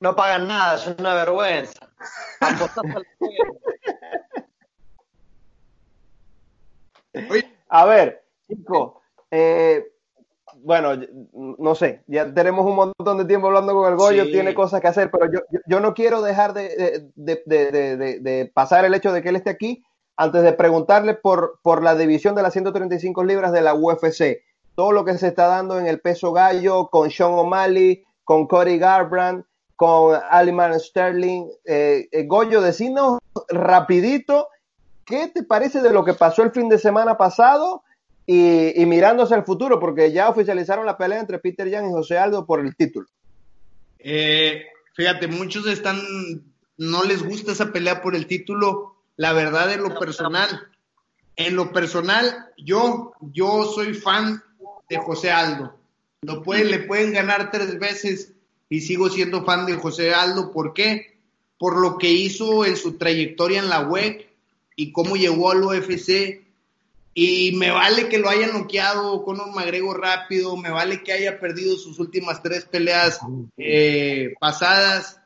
No pagan nada, es una vergüenza. [laughs] A ver, chicos, eh, bueno, no sé, ya tenemos un montón de tiempo hablando con el Goyo, tiene cosas que hacer, pero yo, yo no quiero dejar de, de, pasar el hecho de que él esté aquí antes de preguntarle por, por la división de las 135 libras de la UFC. Todo lo que se está dando en el peso gallo con Sean O'Malley, con Cody Garbrandt, con Aliman Sterling. Eh, eh, Goyo, decinos rapidito, ¿qué te parece de lo que pasó el fin de semana pasado? Y, mirándose al futuro, porque ya oficializaron la pelea entre Peter Jan y José Aldo por el título. Eh, fíjate, muchos están, no les gusta esa pelea por el título. La verdad, en lo personal, en lo personal, yo, yo soy fan de José Aldo. Lo pueden, le pueden ganar tres veces y sigo siendo fan de José Aldo. ¿Por qué? Por lo que hizo en su trayectoria en la WEC y cómo llegó al UFC y me vale que lo haya noqueado con un magrego rápido, me vale que haya perdido sus últimas tres peleas eh, pasadas.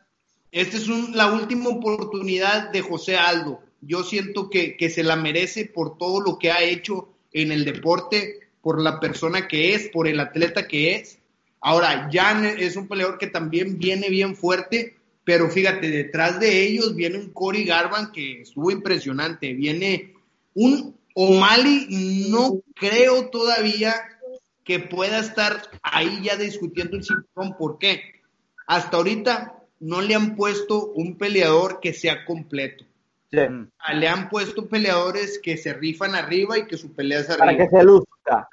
Esta es la última oportunidad de José Aldo. Yo siento que, que se la merece por todo lo que ha hecho en el deporte, por la persona que es, por el atleta que es. Ahora, Jan es un peleador que también viene bien fuerte, pero fíjate, detrás de ellos viene un Cory Garban que estuvo impresionante, viene un O'Malley no creo todavía que pueda estar ahí ya discutiendo el cinturón. ¿Por qué? Hasta ahorita no le han puesto un peleador que sea completo. Le han puesto peleadores que se rifan arriba y que su pelea es arriba. Para que se luzca.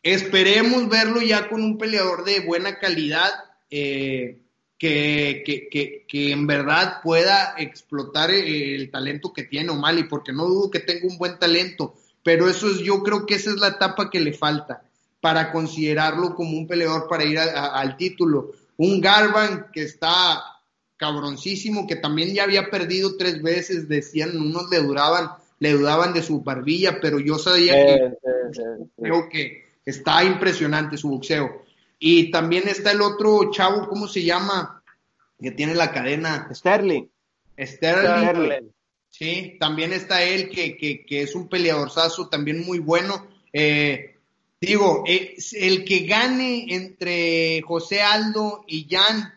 Esperemos verlo ya con un peleador de buena calidad, eh, que, que, que, en verdad pueda explotar el talento que tiene O'Malley, porque no dudo que tenga un buen talento, pero eso es, yo creo que esa es la etapa que le falta para considerarlo como un peleador para ir al título. Un Garban que está cabroncísimo, que también ya había perdido tres veces, decían, unos le duraban, le dudaban de su barbilla, pero yo sabía que creo que está impresionante su boxeo. Y también está el otro chavo, ¿cómo se llama? Que tiene la cadena. Sterling. Sterling. Sí, también está él, que, que, que es un peleadorzazo también muy bueno. Eh, Digo, eh, el que gane entre José Aldo y Jan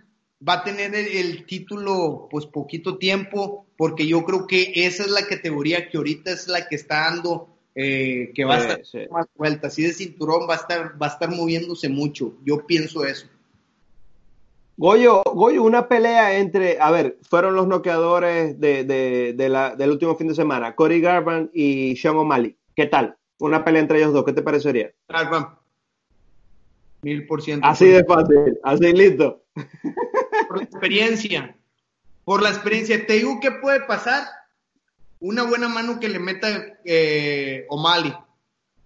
va a tener el, título pues poquito tiempo, porque yo creo que esa es la categoría que ahorita es la que está dando, eh, que va a estar más vueltas. Así de cinturón va a estar, va a estar moviéndose mucho. Yo pienso eso. Goyo, Goyo, una pelea entre, a ver, fueron los noqueadores de, de, la, del último fin de semana, Cory Garban y Sean O'Malley. ¿Qué tal? una pelea entre ellos dos, ¿qué te parecería? Mil por ciento. Así de fácil, así listo. Por la experiencia, por la experiencia. Te digo qué puede pasar. Una buena mano que le meta eh, O'Malley.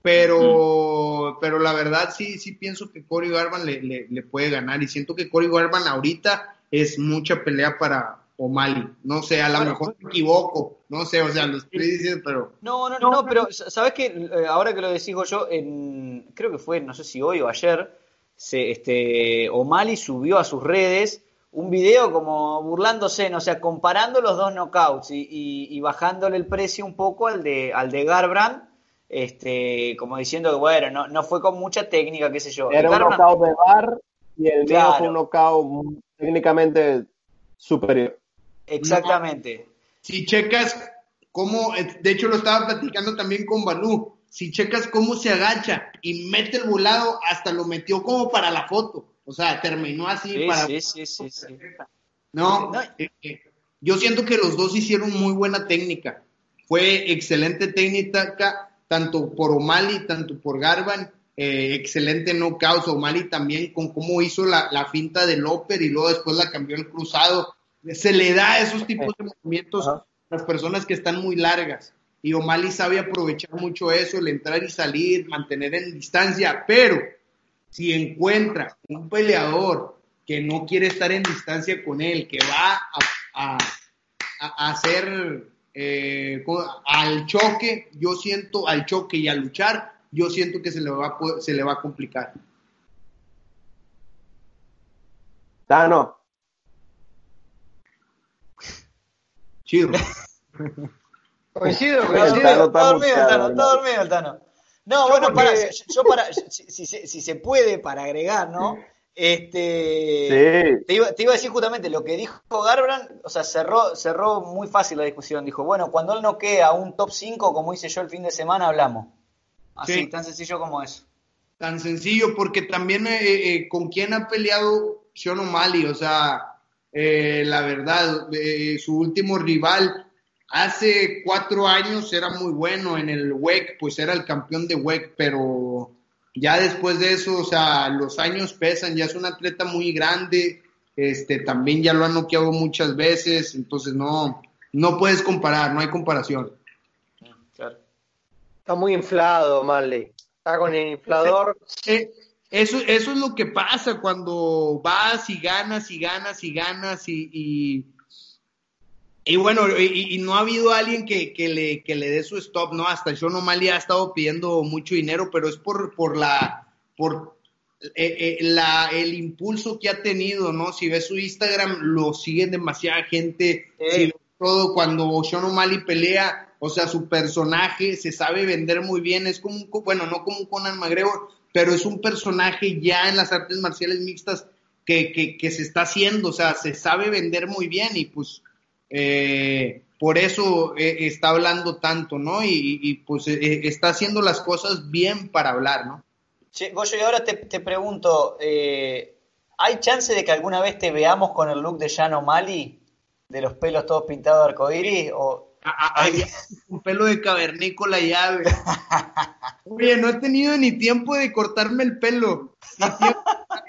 Pero, pero la verdad sí, sí pienso que Cory Garban le, le, puede ganar. Y siento que Cory Garban ahorita es mucha pelea para, o Mali. No sé, a lo mejor me equivoco, no sé, o sea, lo estoy diciendo, pero... No, no, no, pero sabes que eh, ahora que lo decigo yo, en, creo que fue, no sé si hoy o ayer, se, este, O'Malley subió a sus redes un video como burlándose, no, o sea, comparando los dos knockouts y, y, bajándole el precio un poco al de, al de Garbrandt, este, como diciendo que bueno, no, no fue con mucha técnica, qué sé yo. Era un knockout de bar y el claro. fue un knockout técnicamente superior. Exactamente. si checas cómo, de hecho lo estaba platicando también con Balú, si checas cómo se agacha y mete el volado, hasta lo metió como para la foto. O sea, terminó así sí, para... Sí, sí, sí, sí. No, eh, eh, yo siento que los dos hicieron muy buena técnica. Fue excelente técnica, tanto por O'Malley, tanto por Garban. Eh, excelente knockout. O'Malley también con cómo hizo la, la finta del Loper y luego después la cambió el cruzado se le da esos tipos de movimientos a las personas que están muy largas. Y O'Malley sabe aprovechar mucho eso, el entrar y salir, mantener en distancia, pero si encuentra un peleador que no quiere estar en distancia con él, que va a, hacer eh, al choque, yo siento al choque y a luchar, yo siento que se le va, se le va a complicar. no Chido. Coincido, coincido. Está dormido Tano, está dormido el Tano. No, bueno, para, yo para, si, si, se puede, para agregar, ¿no? Este, te, iba, te, iba, a decir justamente lo que dijo Garbrandt, o sea, cerró, cerró muy fácil la discusión. Dijo, bueno, cuando él no queda un top 5, como hice yo el fin de semana, hablamos. Así, tan sencillo como eso. Tan sencillo, porque también eh, eh, con quién ha peleado Sean O'Malley, o sea, eh, la verdad, eh, su último rival hace cuatro años era muy bueno en el WEC, pues era el campeón de WEC, pero ya después de eso, o sea, los años pesan, ya es un atleta muy grande, este, también ya lo han noqueado muchas veces, entonces no, no puedes comparar, no hay comparación. Está muy inflado, Marley. Está con el inflador. Eh, eso, eso es lo que pasa cuando vas y ganas y ganas y ganas y, y, bueno, y, no ha habido alguien que, que, le, que le dé su stop, ¿no? Hasta yo O'Malley ha estado pidiendo mucho dinero, pero es por, por la, por eh, eh, la, el impulso que ha tenido, ¿no? Si ves su Instagram, lo siguen demasiada gente, todo cuando Sean O'Malley pelea, o sea, su personaje se sabe vender muy bien, es como, un, bueno, no como un Conan McGregor, pero es un personaje ya en las artes marciales mixtas que, que, se está haciendo, o sea, se sabe vender muy bien y pues eh, por eso eh, está hablando tanto, ¿no? Y, pues eh, está haciendo las cosas bien para hablar, ¿no? Sí, Goyo, y ahora te, te pregunto, ¿hay chance de que alguna vez te veamos con el look de Jan O'Malley? de los pelos todos pintados de arcoíris o un pelo de cavernícola ya, [laughs] Oye, no he tenido ni tiempo de cortarme el pelo.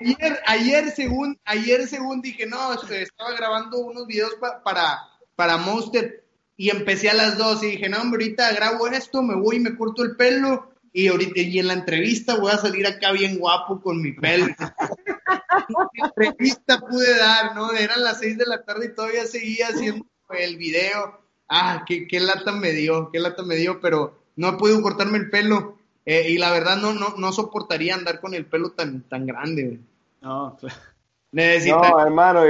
Ayer, ayer, según, ayer, según dije, no, este, estaba grabando unos videos para, para Monster y empecé a las dos y dije, no, hombre, ahorita grabo esto, me voy y me corto el pelo y ahorita y en la entrevista voy a salir acá bien guapo con mi pelo. [laughs] entrevista pude dar, ¿no? Eran las seis de la tarde y todavía seguía haciendo el video ah, qué, qué lata me dio, qué lata me dio, pero no he podido cortarme el pelo. Eh, y la verdad no, no, no soportaría andar con el pelo tan, tan grande. No, No, hermano,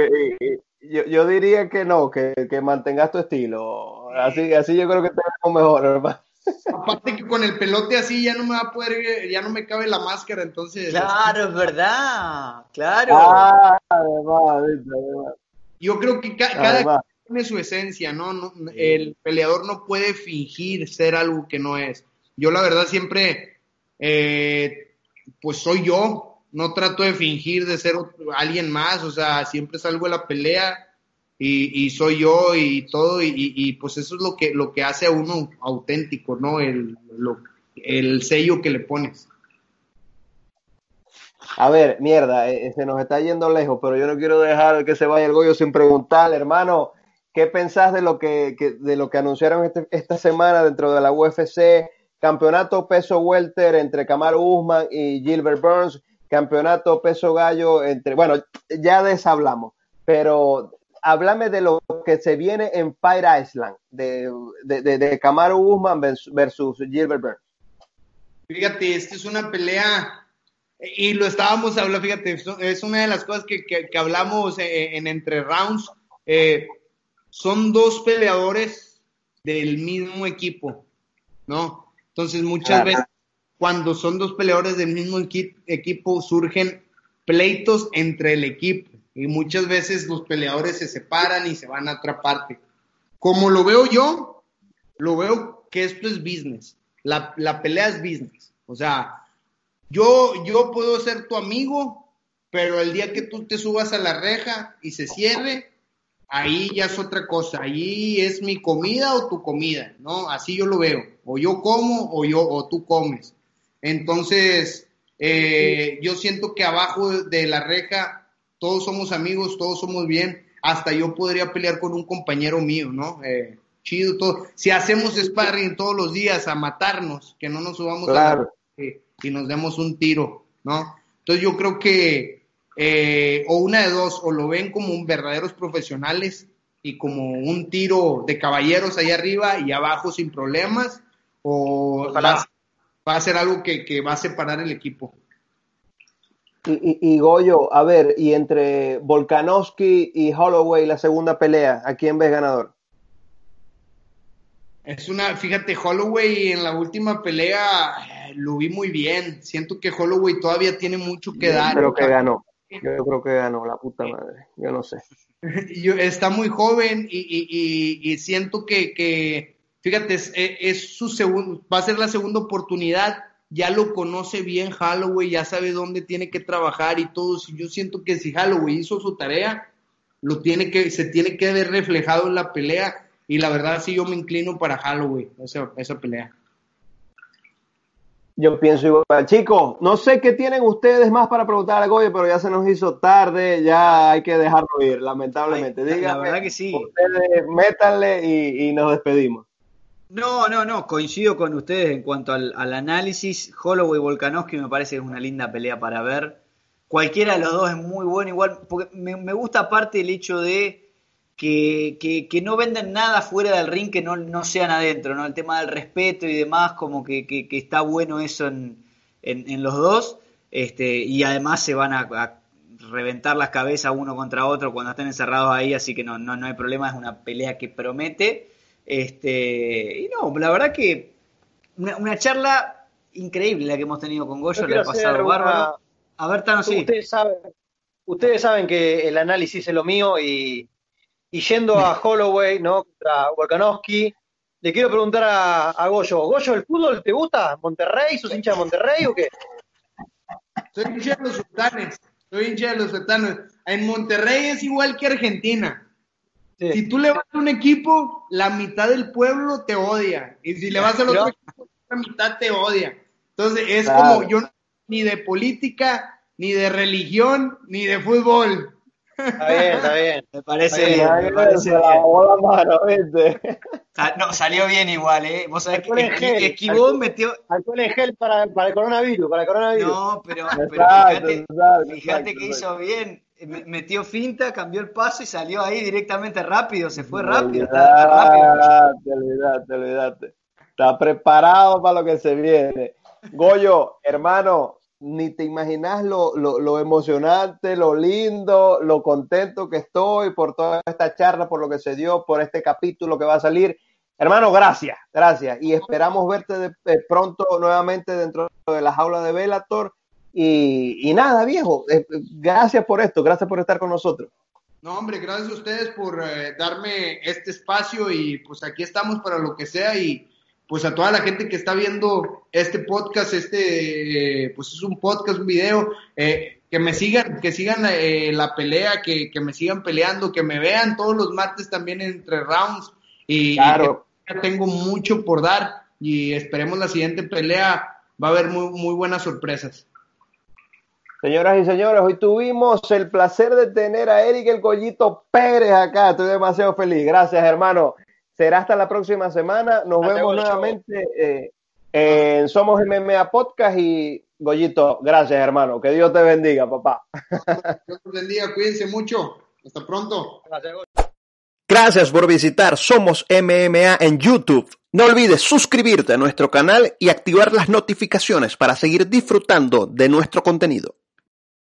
yo, yo, diría que no, que, que mantengas tu estilo. Así, así yo creo que te mejor, hermano. Aparte que con el pelote así ya no me va a poder, ya no me cabe la máscara, entonces. Claro, es verdad, claro. Ah, Yo creo que cada, tiene su esencia, ¿no? El peleador no puede fingir ser algo que no es. Yo la verdad siempre, eh, pues soy yo, no trato de fingir de ser alguien más, o sea, siempre salgo de la pelea y, soy yo y todo, y, pues eso es lo que, lo que hace a uno auténtico, ¿no? El, el sello que le pones. A ver, mierda, eh, se nos está yendo lejos, pero yo no quiero dejar que se vaya el Goyo sin preguntar, hermano. ¿Qué pensás de lo que, de lo que anunciaron este, esta semana dentro de la UFC? Campeonato peso welter entre Kamaru Usman y Gilbert Burns, campeonato peso gallo entre, bueno, ya de eso hablamos, pero háblame de lo que se viene en Fire Island, de, de, de, Kamaru Usman versus Gilbert Burns. Fíjate, esta es una pelea, y lo estábamos hablando, fíjate, es una de las cosas que, que, hablamos en, en, entre rounds. Eh, son dos peleadores del mismo equipo, ¿no? Entonces muchas veces cuando son dos peleadores del mismo equipo surgen pleitos entre el equipo y muchas veces los peleadores se separan y se van a otra parte. Como lo veo yo, lo veo que esto es business. La, la pelea es business. O sea, yo, yo puedo ser tu amigo, pero el día que tú te subas a la reja y se cierre, ahí ya es otra cosa, ahí es mi comida o tu comida, ¿no? Así yo lo veo, o yo como o yo o tú comes. Entonces, eh, yo siento que abajo de la reja todos somos amigos, todos somos bien, hasta yo podría pelear con un compañero mío, ¿no? Eh, chido todo. Si hacemos sparring todos los días a matarnos, que no nos subamos a la y nos demos un tiro, ¿no? Entonces yo creo que eh, o una de dos, o lo ven como un verdaderos profesionales y como un tiro de caballeros ahí arriba y abajo sin problemas, o va, a ser algo que, va a separar el equipo. Y, y, Goyo, a ver, y entre Volkanovski y Holloway la segunda pelea, ¿a quién ves ganador? Es una, fíjate, Holloway en la última pelea eh, lo vi muy bien. Siento que Holloway todavía tiene mucho que dar. Pero que ganó. Yo creo que ganó la puta madre, yo no sé. [laughs] está muy joven y, siento que, fíjate, es, su segundo, va a ser la segunda oportunidad, ya lo conoce bien Holloway, ya sabe dónde tiene que trabajar y todo. Yo siento que si Holloway hizo su tarea, lo tiene que, se tiene que ver reflejado en la pelea y la verdad sí yo me inclino para Holloway, esa, esa pelea. Yo pienso igual. Chicos, no sé qué tienen ustedes más para preguntar a Goyo, pero ya se nos hizo tarde, ya hay que dejarlo ir, lamentablemente. la verdad que sí. Ustedes métanle y, nos despedimos. No, no, no, coincido con ustedes en cuanto al, análisis. Holloway Volkanovski me parece que es una linda pelea para ver. Cualquiera de los dos es muy bueno, igual, porque me, gusta aparte el hecho de que, que, no venden nada fuera del ring que no, no, sean adentro, ¿no? El tema del respeto y demás, como que, que está bueno eso en, en, los dos, este, y además se van a, reventar las cabezas uno contra otro cuando estén encerrados ahí, así que no, no, no hay problema, es una pelea que promete. Este, y no, la verdad que una, una charla increíble la que hemos tenido con Goyo, le ha pasado bárbaro. A ver, Tano, sí. Ustedes saben, ustedes saben que el análisis es lo mío y y yendo a Holloway, ¿no? Contra Volkanovski, le quiero preguntar a, a, Goyo, ¿Goyo el fútbol te gusta? ¿Monterrey? ¿Sos hincha de Monterrey o qué? Soy hincha de los sultanes, soy hincha de los sultanes. En Monterrey es igual que Argentina. Si tú le vas a un equipo, la mitad del pueblo te odia. Y si le vas al otro equipo, la mitad te odia. Entonces es como yo ni de política, ni de religión, ni de fútbol. Está bien, está bien. Me parece bien. Me parece bien. No, salió bien igual, ¿eh? Vos sabés que Esquibón metió. Alcohol en gel para, para, el coronavirus, para el coronavirus. No, pero, pero fíjate, fíjate que hizo bien. Metió finta, cambió el paso y salió ahí directamente rápido, se fue rápido. Está, rápido. Te olvidaste, olvidaste. Está preparado para lo que se viene. Goyo, hermano, ni te imaginas lo, lo, emocionante, lo lindo, lo contento que estoy por toda esta charla, por lo que se dio, por este capítulo que va a salir. Hermano, gracias, gracias. Y esperamos verte de, pronto nuevamente dentro de la jaula de Velator. Y, y nada, viejo, eh, gracias por esto, gracias por estar con nosotros. No, hombre, gracias a ustedes por eh, darme este espacio y pues aquí estamos para lo que sea y pues a toda la gente que está viendo este podcast, este, pues es un podcast, un video, eh, que me sigan, que sigan eh, la pelea, que, me sigan peleando, que me vean todos los martes también entre rounds y, claro. tengo mucho por dar y esperemos la siguiente pelea, va a haber muy, muy buenas sorpresas. Señoras y señores, hoy tuvimos el placer de tener a Eric el Collito Pérez acá. Estoy demasiado feliz. Gracias, hermano. Será hasta la próxima semana. Nos vemos nuevamente eh, en Somos MMA Podcast y Goyito, gracias hermano. Que Dios te bendiga, papá. Dios te bendiga, cuídense mucho. Hasta pronto. Gracias por visitar Somos MMA en YouTube. No olvides suscribirte a nuestro canal y activar las notificaciones para seguir disfrutando de nuestro contenido.